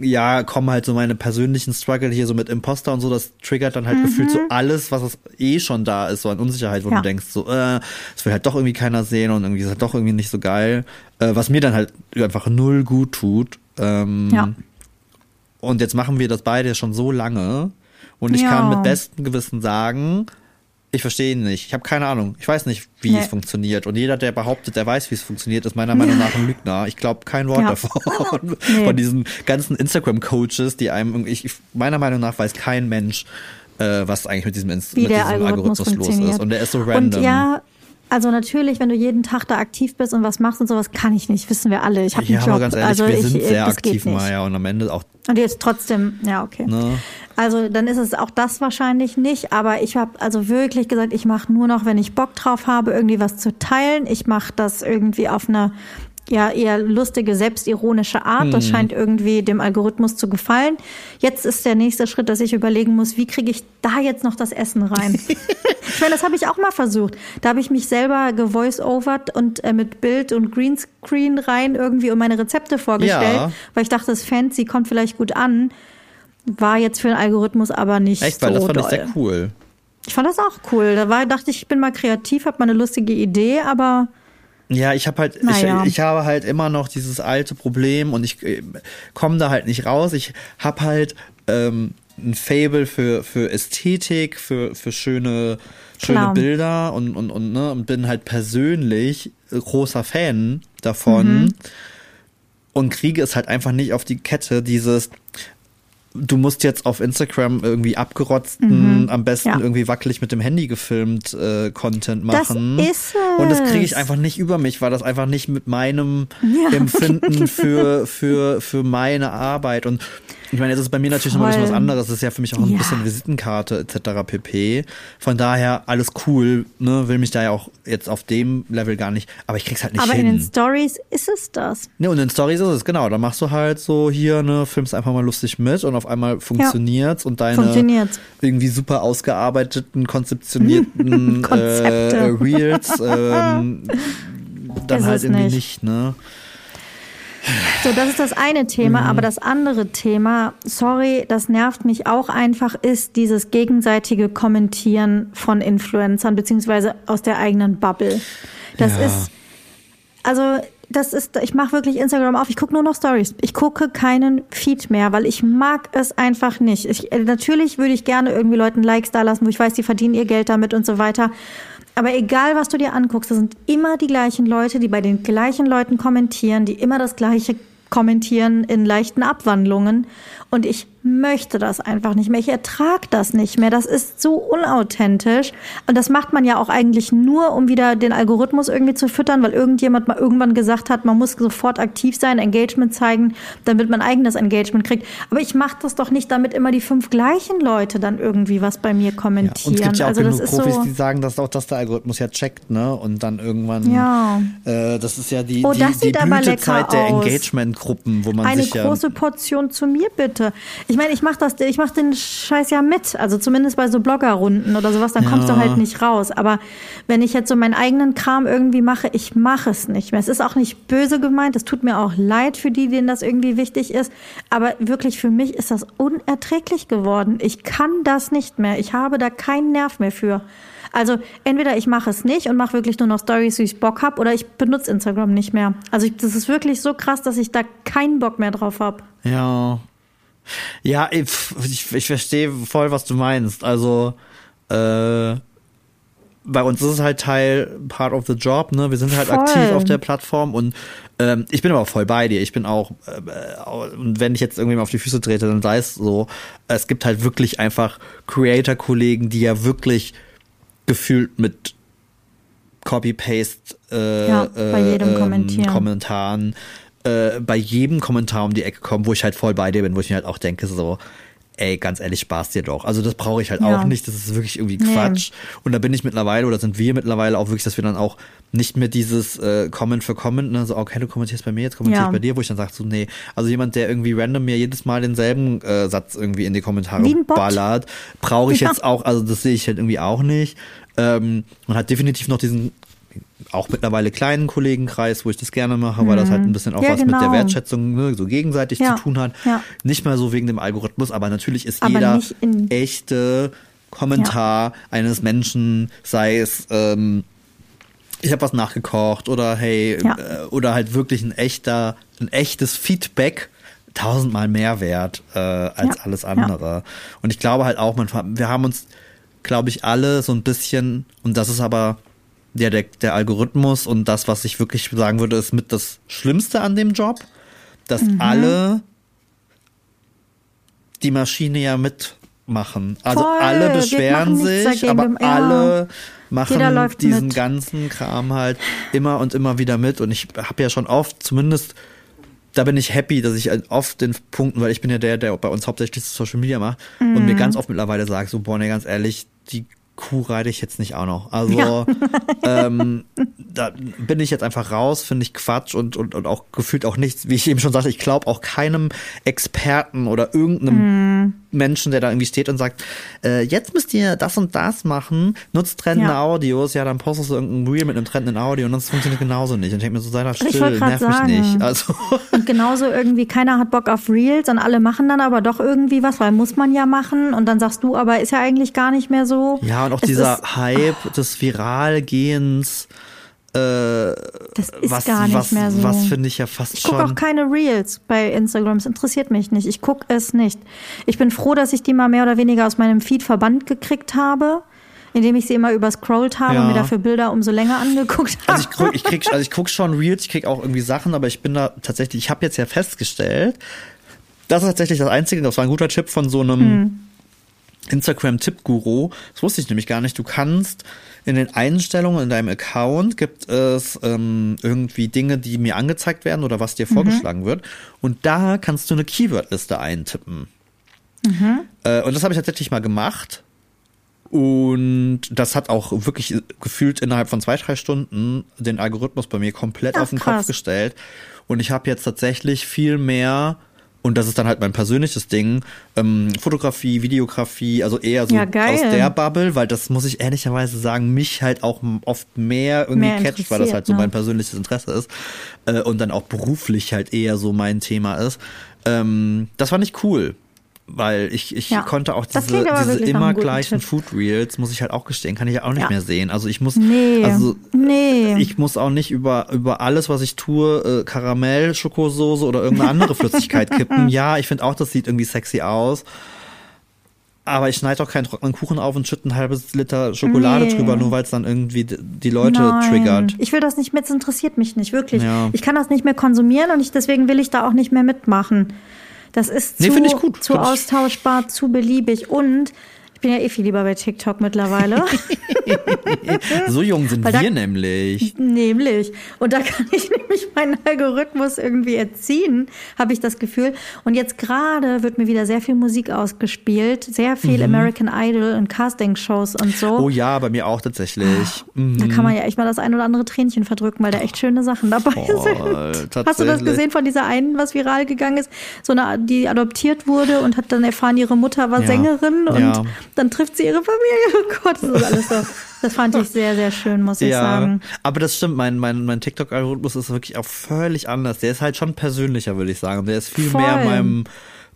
ja, kommen halt so meine persönlichen Struggle hier so mit Imposter und so, das triggert dann halt gefühlt so alles, was es eh schon da ist, so an Unsicherheit, wo Mhm. Ja. du denkst, so, äh, es will halt doch irgendwie keiner sehen und irgendwie ist halt doch irgendwie nicht so geil. Äh, was mir dann halt einfach null gut tut. Ähm, Ja. Und jetzt machen wir das beide schon so lange. Und ich Ja. kann mit bestem Gewissen sagen, ich verstehe ihn nicht. Ich habe keine Ahnung. Ich weiß nicht, wie Nee. es funktioniert. Und jeder, der behauptet, der weiß, wie es funktioniert, ist meiner Meinung nach ein Lügner. Ich glaube kein Wort Ja. davon. (laughs) Nee. Von diesen ganzen Instagram-Coaches, die einem, ich, meiner Meinung nach weiß kein Mensch, äh, was eigentlich mit diesem, Inst mit diesem Algorithmus, Algorithmus los ist. Und der ist so random. Und ja, also natürlich, wenn du jeden Tag da aktiv bist und was machst und sowas, kann ich nicht, wissen wir alle. Ich habe ja, einen Job. aber ganz ehrlich, also wir ich, sind sehr das geht aktiv. Maya, und am Ende auch, Und jetzt trotzdem, ja, okay. ne? Also dann ist es auch das wahrscheinlich nicht, aber ich habe also wirklich gesagt, ich mache nur noch, wenn ich Bock drauf habe, irgendwie was zu teilen. Ich mache das irgendwie auf eine ja eher lustige, selbstironische Art. Das scheint irgendwie dem Algorithmus zu gefallen. Jetzt ist der nächste Schritt, dass ich überlegen muss, wie kriege ich da jetzt noch das Essen rein? (laughs) ich meine, das habe ich auch mal versucht. Da habe ich mich selber gevoice-overt und äh, mit Bild und Greenscreen rein irgendwie und meine Rezepte vorgestellt, Ja. weil ich dachte, das fancy kommt vielleicht gut an. War jetzt für den Algorithmus aber nicht Echt, so weil das fand doll. ich sehr cool. Ich fand das auch cool. Da war, dachte ich, ich bin mal kreativ, habe mal eine lustige Idee, aber Ja, ich habe halt, Naja. ich, ich habe halt immer noch dieses alte Problem und ich äh, komme da halt nicht raus. Ich habe halt ähm, ein Fable für, für Ästhetik, für, für schöne, schöne Klar. Bilder und, und, und, ne, und bin halt persönlich großer Fan davon Mhm. und kriege es halt einfach nicht auf die Kette, dieses du musst jetzt auf Instagram irgendwie abgerotzten, am besten Mhm. Ja. irgendwie wackelig mit dem Handy gefilmt äh, Content Das machen. ist Und das kriege ich es. einfach nicht über mich, weil das einfach nicht mit meinem Ja. Empfinden (laughs) für, für, für meine Arbeit und ich meine, jetzt ist bei mir natürlich noch ein bisschen was anderes. Das ist ja für mich auch ein Ja. bisschen Visitenkarte etc. pp. Von daher alles cool, ne, will mich da ja auch jetzt auf dem Level gar nicht, aber ich krieg's halt nicht Aber hin. in den Stories ist es das. Ne, und in Stories ist es, genau. Da machst du halt so hier, ne, filmst einfach mal lustig mit und auf einmal funktioniert's und deine Funktioniert's. irgendwie super ausgearbeiteten, konzeptionierten (laughs) äh, Konzepte. Reels ähm, (laughs) dann Ist halt irgendwie nicht. nicht, ne? So, das ist das eine Thema, Mhm. aber das andere Thema, sorry, das nervt mich auch einfach, ist dieses gegenseitige Kommentieren von Influencern, beziehungsweise aus der eigenen Bubble. Das Ja. ist, also, das ist, ich mache wirklich Instagram auf, ich gucke nur noch Stories. Ich gucke keinen Feed mehr, weil ich mag es einfach nicht. Ich, äh, natürlich würde ich gerne irgendwie Leuten Likes da lassen, wo ich weiß, die verdienen ihr Geld damit und so weiter. Aber egal, was du dir anguckst, das sind immer die gleichen Leute, die bei den gleichen Leuten kommentieren, die immer das Gleiche kommentieren in leichten Abwandlungen. Und ich möchte das einfach nicht mehr. Ich ertrage das nicht mehr. Das ist so unauthentisch. Und das macht man ja auch eigentlich nur, um wieder den Algorithmus irgendwie zu füttern, weil irgendjemand mal irgendwann gesagt hat, man muss sofort aktiv sein, Engagement zeigen, damit man eigenes Engagement kriegt. Aber ich mache das doch nicht, damit immer die fünf gleichen Leute dann irgendwie was bei mir Ja. kommentieren. Und es gibt ja auch also das genug ist Profis, so. die sagen, dass auch das der Algorithmus ja checkt, ne? Und dann irgendwann, Ja. äh, das ist ja die, Oh, die, die Blütezeit der. Engagement-Gruppen, wo man Eine sich ja große Portion zu mir bitte. Ich meine, ich mache das, ich mache den Scheiß ja mit. Also zumindest bei so Bloggerrunden oder sowas, dann kommst du Ja. halt nicht raus. Aber wenn ich jetzt so meinen eigenen Kram irgendwie mache, ich mache es nicht mehr. Es ist auch nicht böse gemeint. Es tut mir auch leid für die, denen das irgendwie wichtig ist. Aber wirklich für mich ist das unerträglich geworden. Ich kann das nicht mehr. Ich habe da keinen Nerv mehr für. Also entweder ich mache es nicht und mache wirklich nur noch Stories, wie ich Bock habe, oder ich benutze Instagram nicht mehr. Also ich, das ist wirklich so krass, dass ich da keinen Bock mehr drauf habe. Ja. Ja, ich, ich, ich verstehe voll, was du meinst. Also, äh, bei uns ist es halt Teil, part of the job, ne? Wir sind halt Voll. aktiv auf der Plattform und ähm, ich bin aber auch voll bei dir. Ich bin auch, äh, und wenn ich jetzt irgendwie mal auf die Füße trete, dann sei es so, es gibt halt wirklich einfach Creator-Kollegen, die ja wirklich gefühlt mit Copy-Paste äh, Ja, bei jedem ähm, Kommentieren. Kommentaren äh, bei jedem Kommentar um die Ecke kommen, wo ich halt voll bei dir bin, wo ich mir halt auch denke, so, ey, ganz ehrlich, Spaß dir doch. Also das brauche ich halt Ja. auch nicht, das ist wirklich irgendwie Nee. Quatsch. Und da bin ich mittlerweile, oder sind wir mittlerweile auch wirklich, dass wir dann auch nicht mehr dieses äh, Comment für Comment, ne, so, okay, du kommentierst bei mir, jetzt kommentiere Ja. bei dir, wo ich dann sage, so, nee, also jemand, der irgendwie random mir jedes Mal denselben äh, Satz irgendwie in die Kommentare ballert, brauche ich Ja. jetzt auch, also das sehe ich halt irgendwie auch nicht. Ähm, und hat definitiv noch diesen auch mittlerweile kleinen Kollegenkreis, wo ich das gerne mache, weil das halt ein bisschen auch Ja, was mit der genau. Wertschätzung ne, so gegenseitig Ja, zu tun hat. ja. Nicht mal so wegen dem Algorithmus, aber natürlich ist Aber jeder echte Kommentar eines Menschen, sei es ähm, ich habe was nachgekocht oder hey äh, oder halt wirklich ein echter ein echtes Feedback tausendmal mehr wert äh, als alles andere. Und ich glaube halt auch, man, wir haben uns, glaube ich, alle so ein bisschen, und das ist aber der, der, der Algorithmus und das, was ich wirklich sagen würde, ist mit das Schlimmste an dem Job, dass Mhm. alle die Maschine ja mitmachen. Also Voll, alle beschweren sich, aber ja. alle machen diesen mit. ganzen Kram halt immer und immer wieder mit. Und ich habe ja schon oft, zumindest, da bin ich happy, dass ich halt oft den Punkten, weil ich bin ja der, der bei uns hauptsächlich Social Media macht und Mhm. mir ganz oft mittlerweile sagt, so, boah, nee, ganz ehrlich, die Kuh reite ich jetzt nicht auch noch. (laughs) Also Ja. ähm, da bin ich jetzt einfach raus, finde ich Quatsch und, und, und auch gefühlt auch nichts, wie ich eben schon sagte, ich glaube auch keinem Experten oder irgendeinem Mhm. Menschen, der da irgendwie steht und sagt, äh, jetzt müsst ihr das und das machen, nutzt trendende Ja. Audios, ja, dann postest du irgendein Reel mit einem trendenden Audio und das funktioniert genauso nicht. Und ich denke mir so, sei da still, nerv mich sagen. nicht. Also, Und genauso irgendwie, keiner hat Bock auf Reels und alle machen dann aber doch irgendwie was, weil muss man ja machen. Und dann sagst du, aber ist ja eigentlich gar nicht mehr so. ja, und auch Es dieser Hype des Viralgehens, Äh, Das ist was, gar nicht was, mehr so. Was finde ich ja fast Ich schon. gucke auch keine Reels bei Instagram. Es interessiert mich nicht. Ich gucke es nicht. Ich bin froh, dass ich die mal mehr oder weniger aus meinem Feed verbannt gekriegt habe, indem ich sie immer überscrollt habe Ja. und mir dafür Bilder umso länger angeguckt habe. Also ich, guck- ich krieg, (laughs) also ich guck schon Reels, ich krieg auch irgendwie Sachen, aber ich bin da tatsächlich, ich habe jetzt ja festgestellt, das ist tatsächlich das Einzige, das war ein guter Tipp von so einem Hm. Instagram-Tipp-Guru. Das wusste ich nämlich gar nicht. Du kannst in den Einstellungen in deinem Account gibt es ähm, irgendwie Dinge, die mir angezeigt werden oder was dir Mhm. vorgeschlagen wird. Und da kannst du eine Keyword-Liste eintippen. Mhm. Äh, und das habe ich tatsächlich mal gemacht. Und das hat auch wirklich gefühlt innerhalb von zwei, drei Stunden den Algorithmus bei mir komplett Ach, auf den krass. Kopf gestellt. Und ich habe jetzt tatsächlich viel mehr, und das ist dann halt mein persönliches Ding, ähm, Fotografie, Videografie, also eher so Ja, aus der Bubble, weil das muss ich ehrlicherweise sagen, mich halt auch oft mehr irgendwie Mehr catcht, weil das halt so ne? mein persönliches Interesse ist. Äh, und dann auch beruflich halt eher so mein Thema ist. Ähm, das fand ich cool. Weil ich, ich Ja. konnte auch diese, diese immer gleichen Tipp. Food Reels, muss ich halt auch gestehen, kann ich ja auch nicht Ja. mehr sehen. Also ich muss, Nee. also Nee. ich muss auch nicht über, über alles, was ich tue, äh, Karamell, Schokosoße oder irgendeine andere Flüssigkeit (laughs) kippen. Ja, ich finde auch, das sieht irgendwie sexy aus. Aber ich schneide auch keinen trockenen Kuchen auf und schütte ein halbes Liter Schokolade Nee. drüber, nur weil es dann irgendwie die Leute Nein. triggert. Ich will das nicht mehr, es interessiert mich nicht, wirklich. Ja. Ich kann das nicht mehr konsumieren und ich, deswegen will ich da auch nicht mehr mitmachen. Das ist Nee, zu, find ich gut. zu austauschbar, zu beliebig und bin ja eh viel lieber bei TikTok mittlerweile. (laughs) So jung sind da- wir nämlich. Nämlich. Und da kann ich (laughs) nämlich meinen Algorithmus irgendwie erziehen, habe ich das Gefühl. Und jetzt gerade wird mir wieder sehr viel Musik ausgespielt, sehr viel American Idol und Casting-Shows und so. Mhm. Oh ja, bei mir auch tatsächlich. Mhm. Da kann man ja echt mal das ein oder andere Tränchen verdrücken, weil da echt schöne Sachen dabei Voll, sind. Hast du das gesehen von dieser einen, was viral gegangen ist? So eine, die adoptiert wurde und hat dann erfahren, ihre Mutter war Ja. Sängerin und Ja. Dann trifft sie ihre Familie. (laughs) Oh Gott, das ist alles so. Das fand ich sehr, sehr schön, muss ich Ja, sagen. aber das stimmt, mein, mein, mein TikTok-Algorithmus ist wirklich auch völlig anders. Der ist halt schon persönlicher, würde ich sagen. Der ist viel Voll. mehr meinem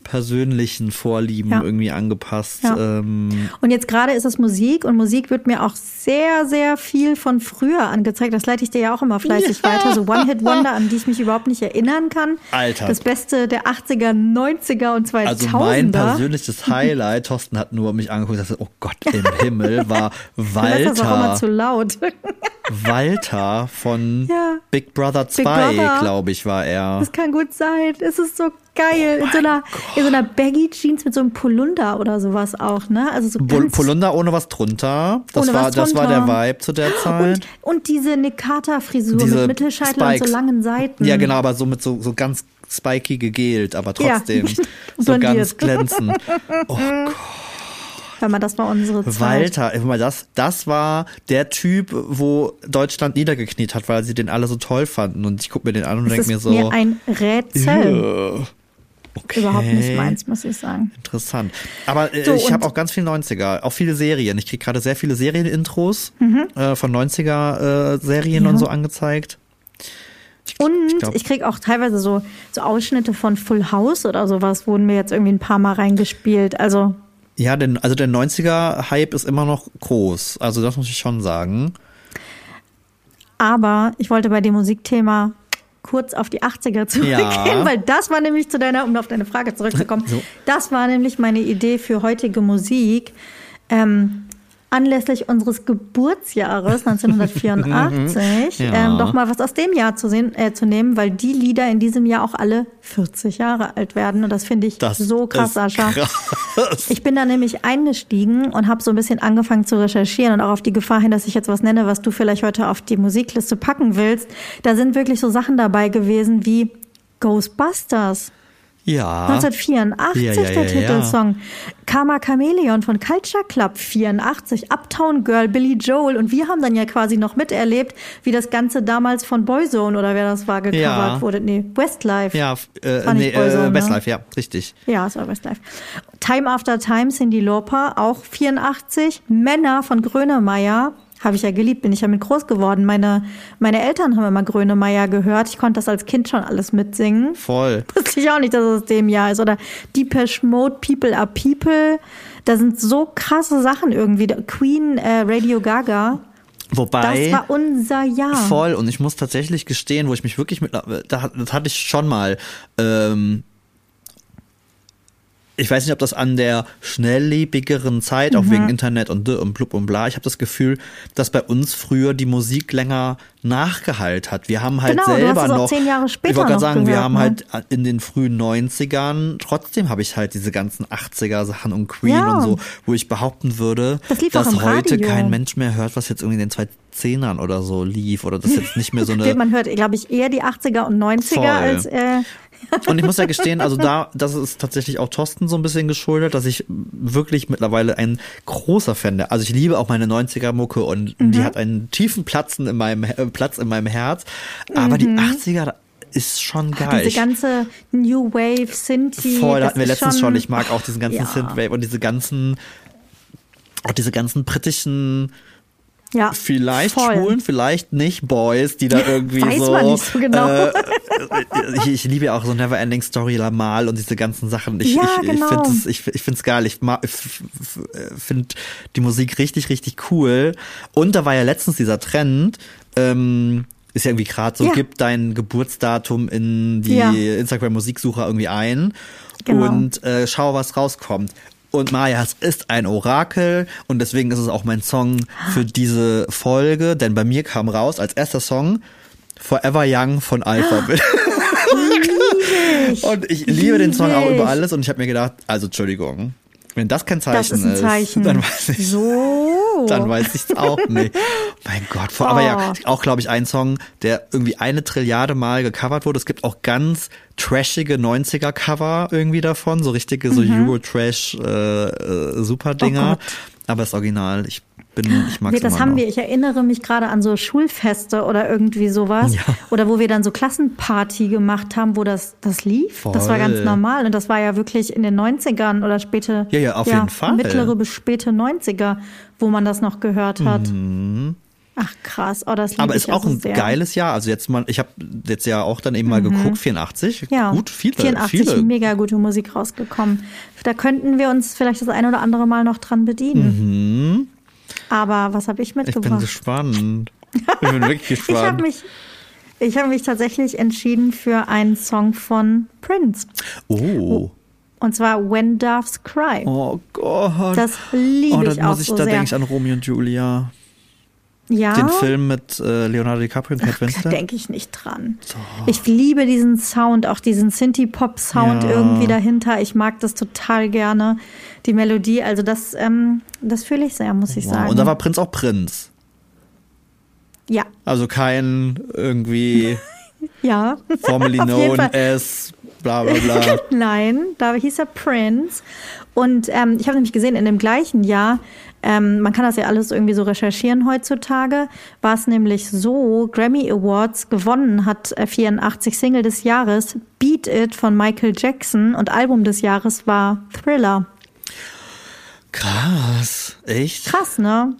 persönlichen Vorlieben Ja. irgendwie angepasst. Ja. Ähm, Und jetzt gerade ist es Musik und Musik wird mir auch sehr, sehr viel von früher angezeigt. Das leite ich dir ja auch immer fleißig Ja. weiter. So One-Hit-Wonder, an die ich mich überhaupt nicht erinnern kann. Alter. Das Beste der 80er, 90er und 2000er. also mein (laughs) persönliches Highlight, Thorsten hat nur mich angeguckt und sagte, oh Gott im (laughs) Himmel, war ist das auch immer zu Walter. laut. (laughs) Walter von. Big Brother 2, Brother. glaube ich, war er. Das kann gut sein. Es ist so geil. in, so einer, in so einer Baggy Jeans mit so einem Polunder oder sowas auch, ne? Also so Polunder ohne was drunter. Das war, was das war der drunter. Vibe zu der Zeit. und, und diese Nikata-Frisur Diese mit Mittelscheitel und Spikes. so langen Seiten. Ja, genau, aber so mit so, so ganz spiky gegelt, aber Ja. trotzdem (laughs) so Blondiert. ganz glänzend. Oh (laughs) Hör mal, das war unsere Zeit. Walter, guck mal, das, das war der Typ, wo Deutschland niedergekniet hat, weil sie den alle so toll fanden. Und ich guck mir den an und Das denk ist mir so. mir ein Rätsel. "Ugh." Okay. Überhaupt nicht meins, muss ich sagen. Interessant. Aber äh, So, ich habe auch ganz viel 90er, auch viele Serien. Ich krieg gerade sehr viele Serien-Intros äh, von 90er-Serien Mhm. Ja. und so angezeigt. Und ich, glaub- krieg auch teilweise so, so Ausschnitte von Full House oder sowas, wurden mir jetzt irgendwie ein paar Mal reingespielt. Also, Ja, denn, also der 90er-Hype ist immer noch groß. Also das muss ich schon sagen. aber ich wollte bei dem Musikthema kurz auf die 80er zurückgehen, Ja. weil das war nämlich zu deiner, um auf deine Frage zurückzukommen, So. das war nämlich meine Idee für heutige Musik. Ähm, anlässlich unseres Geburtsjahres (laughs) 1984 Ja. ähm, doch mal was aus dem Jahr zu, sehen, äh, zu nehmen, weil die Lieder in diesem Jahr auch alle 40 Jahre alt werden und das finde ich Das so krass, Sascha. krass. Ich bin da nämlich eingestiegen und habe so ein bisschen angefangen zu recherchieren und auch auf die Gefahr hin, dass ich jetzt was nenne, was du vielleicht heute auf die Musikliste packen willst. Da sind wirklich so Sachen dabei gewesen wie Ghostbusters. Ja. 1984 Ja, ja, der. Titelsong. Karma Chameleon von Culture Club 84, Uptown Girl, Billy Joel und wir haben dann ja quasi noch miterlebt, wie das Ganze damals von Boyzone oder wer das war gecovert Ja. wurde. Nee, Westlife. Ja, äh, nee, Boyzone, äh, ne? Westlife, ja, richtig. Ja, es war Westlife. Time After Time, Cindy Lauper, auch 84. Männer von Grönemeyer, habe ich ja geliebt, bin ich ja mit groß geworden. Meine, meine Eltern haben immer Grönemeyer gehört. Ich konnte das als Kind schon alles mitsingen. Voll. (laughs) Wusste ich auch nicht, dass es aus dem Jahr ist. Oder Depeche Mode, People are People. Da sind so krasse Sachen irgendwie. Queen, äh, Radio Gaga. Wobei. Das war unser Jahr. Voll. Und ich muss tatsächlich gestehen, wo ich mich wirklich mit, da, das hatte ich schon mal, ähm, ich weiß nicht, ob das an der schnelllebigeren Zeit, Mhm. auch wegen Internet und und blub und bla, ich habe das Gefühl, dass bei uns früher die Musik länger nachgehalt hat. Wir haben halt Genau, selber noch, zehn Jahre später ich wollte gerade sagen, wir gehört, haben ne? halt in den frühen 90ern, trotzdem habe ich halt diese ganzen 80er Sachen und Queen Ja. und so, wo ich behaupten würde, Das dass heute Radio. kein Mensch mehr hört, was jetzt irgendwie in den 2010ern oder so lief oder das jetzt nicht mehr so (laughs) eine Man hört, glaube ich, eher die 80er und 90er Voll. als äh, Und ich muss ja gestehen, also da, das ist tatsächlich auch Thorsten so ein bisschen geschuldet, dass ich wirklich mittlerweile ein großer Fan der, also ich liebe auch meine 90er Mucke und Mhm. die hat einen tiefen Platz in meinem, äh, Platz in meinem Herz. Aber die 80er ist schon geil. Mhm. diese ganze New Wave, Sinti. Voll, hatten wir letztens schon, ich mag auch diesen ganzen ja. Synthwave und diese ganzen, auch diese ganzen britischen, ja, vielleicht voll. Schwulen, vielleicht nicht Boys, die da (laughs) irgendwie Weiß so. man nicht so genau. Äh, ich, ich liebe ja auch so Neverending Story Lamal und diese ganzen Sachen. Ich, Ja, ich, genau. ich finde es ich, ich find's geil. Ich, f- finde die Musik richtig, richtig cool. Und da war ja letztens dieser Trend, ähm, ist ja irgendwie gerade so, Ja. gib dein Geburtsdatum in die Ja. Instagram-Musiksucher irgendwie ein Genau. und äh, schau, was rauskommt. Und Maya, es ist ein Orakel und deswegen ist es auch mein Song für diese Folge, denn bei mir kam raus als erster Song Forever Young von Alphabet. (laughs) und ich liebe den Song auch über alles und ich habe mir gedacht, also Entschuldigung, wenn das kein Das Zeichen ist ein Zeichen. dann weiß ich so. Dann weiß ich es auch (laughs) nicht. mein Gott, vor, aber ja, Oh. auch glaube ich ein Song, der irgendwie eine Trilliarde Mal gecovert wurde. Es gibt auch ganz trashige 90er Cover irgendwie davon, so richtige so Euro-Trash äh, äh, Super Dinger. Mhm. Oh aber das Original, ich bin, ich mag Nee, das haben noch. wir. Ich erinnere mich gerade an so Schulfeste oder irgendwie sowas. Ja. Oder wo wir dann so Klassenparty gemacht haben, wo das, das lief. Das war ganz Voll. normal. Und das war ja wirklich in den 90ern oder späte. Ja, ja, auf jeden Fall. Mittlere bis späte 90er, wo man das noch gehört hat. Ach krass. Oh, das liebe Mhm. aber ist auch also ein sehr. geiles Jahr. Also jetzt mal, ich habe jetzt ja auch dann eben mal geguckt, 84. Ja, Gut, viele, 84 viele. mega gute Musik rausgekommen. Da könnten wir uns vielleicht das ein oder andere Mal noch dran bedienen. Aber was habe ich Ich bin mitgebracht? gespannt. (laughs) Ich bin wirklich Ich habe gespannt. mich, ich habe mich tatsächlich entschieden für einen Song von Prince. oh. Und zwar When Doves Cry. Oh Gott. Das liebe oh, ich auch muss ich, so da denke ich an Romeo und Julia. Ja, Den Film mit äh, Leonardo DiCaprio und Kate da Winslet. denke ich nicht dran. Ich liebe diesen Sound, auch diesen Synthie-Pop-Sound Ja. irgendwie dahinter. Ich mag das total gerne, die Melodie. Also das, ähm, das fühle ich sehr, muss ich Wow. sagen. Und da war Prinz auch Prinz. ja, Also kein irgendwie (laughs) ja. formerly known as bla bla bla. (laughs) Nein, da hieß er Prince. Und ähm, ich habe nämlich gesehen, in dem gleichen Jahr, ähm, man kann das ja alles irgendwie so recherchieren heutzutage, war es nämlich so, Grammy Awards gewonnen hat äh, 84 Single des Jahres, Beat It von Michael Jackson und Album des Jahres war Thriller. Krass. Echt? Krass, ne?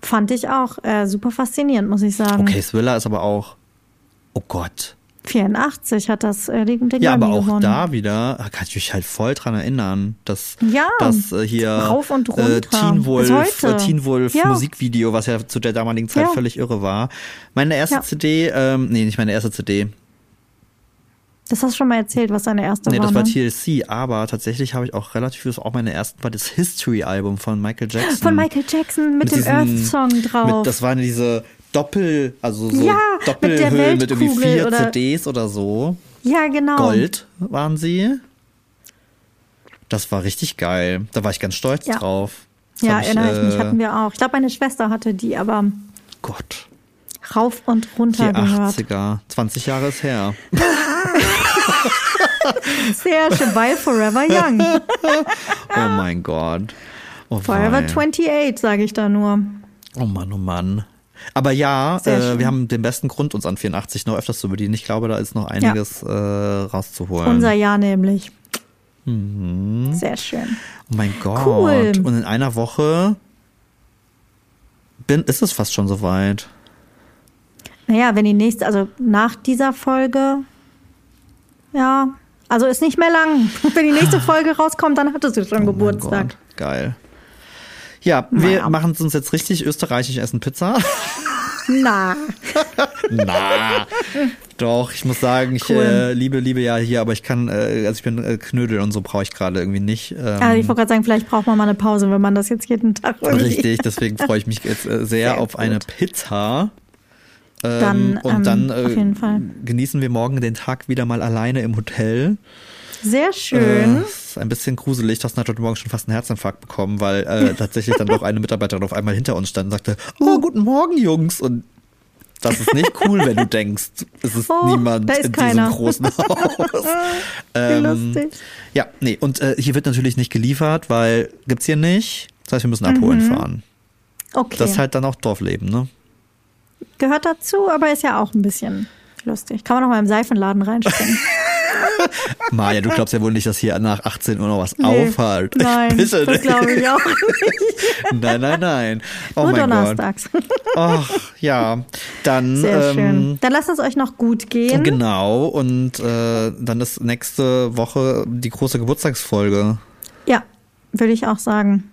Fand ich auch äh, super faszinierend, muss ich sagen. Okay, Thriller ist aber auch. Oh Gott. 84 hat das äh, den, den Ja, Grammy aber auch gewonnen. da wieder, kann ich mich halt voll dran erinnern, dass Ja, das äh, hier rauf und runter. äh, Teen Wolf, äh, Teen Wolf Ja. Musikvideo, was ja zu der damaligen Zeit Ja. völlig irre war. Meine erste. CD, ähm, nee, nicht meine erste CD, Das hast du schon mal erzählt, was deine erste Nee, war. das war ne? TLC, aber tatsächlich habe ich auch relativ, das war auch meine ersten, war das History-Album von Michael Jackson. Von Michael Jackson mit, dem diesen- Earth-Song drauf. Mit, das waren diese Doppel, also so Ja, mit Doppelhüllen mit, irgendwie Weltkugel vier oder- CDs oder so. ja, genau. Gold waren sie. Das war richtig geil. Da war ich ganz stolz Ja. drauf. Das Ja, erinnere ich mich, äh, hatten wir auch. Ich glaube, meine Schwester hatte die, aber Gott, rauf und die runter gehört. 80er. 20 Jahre ist her. (laughs) Sehr schön, weil Forever Young. (laughs) Oh mein Gott. Oh, Forever wei. 28, sage ich da nur. Oh Mann, oh Mann. Aber ja, äh, wir haben den besten Grund, uns an 84 noch öfters zu bedienen. Ich glaube, da ist noch einiges äh, rauszuholen. Unser Jahr nämlich. Mhm. Sehr schön. oh mein Gott. Cool. Und in einer Woche bin, ist es fast schon soweit. Naja, wenn die nächste, also nach dieser Folge, ja, also ist nicht mehr lang. (laughs) Wenn die nächste Folge rauskommt, dann hattest du schon Oh Geburtstag. Geil. Ja, wir Naja. machen es uns jetzt richtig österreichisch essen Pizza. (laughs) Na, (laughs) Na, doch, ich muss sagen, ich Cool. äh, liebe, liebe ja hier, aber ich kann, äh, also ich bin äh, Knödel und so brauche ich gerade irgendwie nicht. Ähm, also ich wollte gerade sagen, vielleicht braucht man mal eine Pause, wenn man das jetzt jeden Tag irgendwie- Richtig, (laughs) deswegen freue ich mich jetzt äh, sehr, Sehr auf eine gut. Pizza. Ähm, Dann, und ähm, dann äh, auf jeden Fall. genießen wir morgen den Tag wieder mal alleine im Hotel. Sehr schön. Äh, ein bisschen gruselig. Thorsten hat heute Morgen schon fast einen Herzinfarkt bekommen, weil äh, (laughs) tatsächlich dann doch eine Mitarbeiterin auf einmal hinter uns stand und sagte, oh, guten Morgen, Jungs. Und das ist nicht cool, wenn du denkst, es ist (laughs) Oh, niemand ist in keiner. diesem großen (laughs) Haus. Wie Ähm, lustig. Ja, nee, und äh, hier wird natürlich nicht geliefert, weil gibt's hier nicht. Das heißt, wir müssen abholen Mhm. fahren. Okay. Das ist halt dann auch Dorfleben, ne? Gehört dazu, aber ist ja auch ein bisschen lustig. Kann man noch mal im Seifenladen reinstecken. (laughs) Maja, du glaubst ja wohl nicht, dass hier nach 18 Uhr noch was Nee. auffällt. Nein, Bitte das nicht. glaube ich auch (laughs) Nein, nein, nein. Oh Nur mein Gott. donnerstags. Ach, ja. Dann, Sehr ähm, schön. Dann lasst es euch noch gut gehen. Genau, und äh, dann ist nächste Woche die große Geburtstagsfolge. Ja, würde ich auch sagen.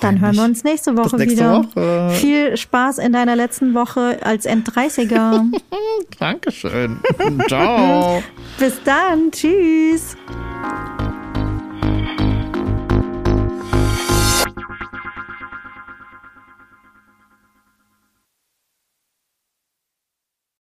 Dann mich. hören wir uns nächste Woche nächste wieder. Woche. Viel Spaß in deiner letzten Woche als End-30er. (laughs) Dankeschön. Ciao. (laughs) Bis dann. Tschüss.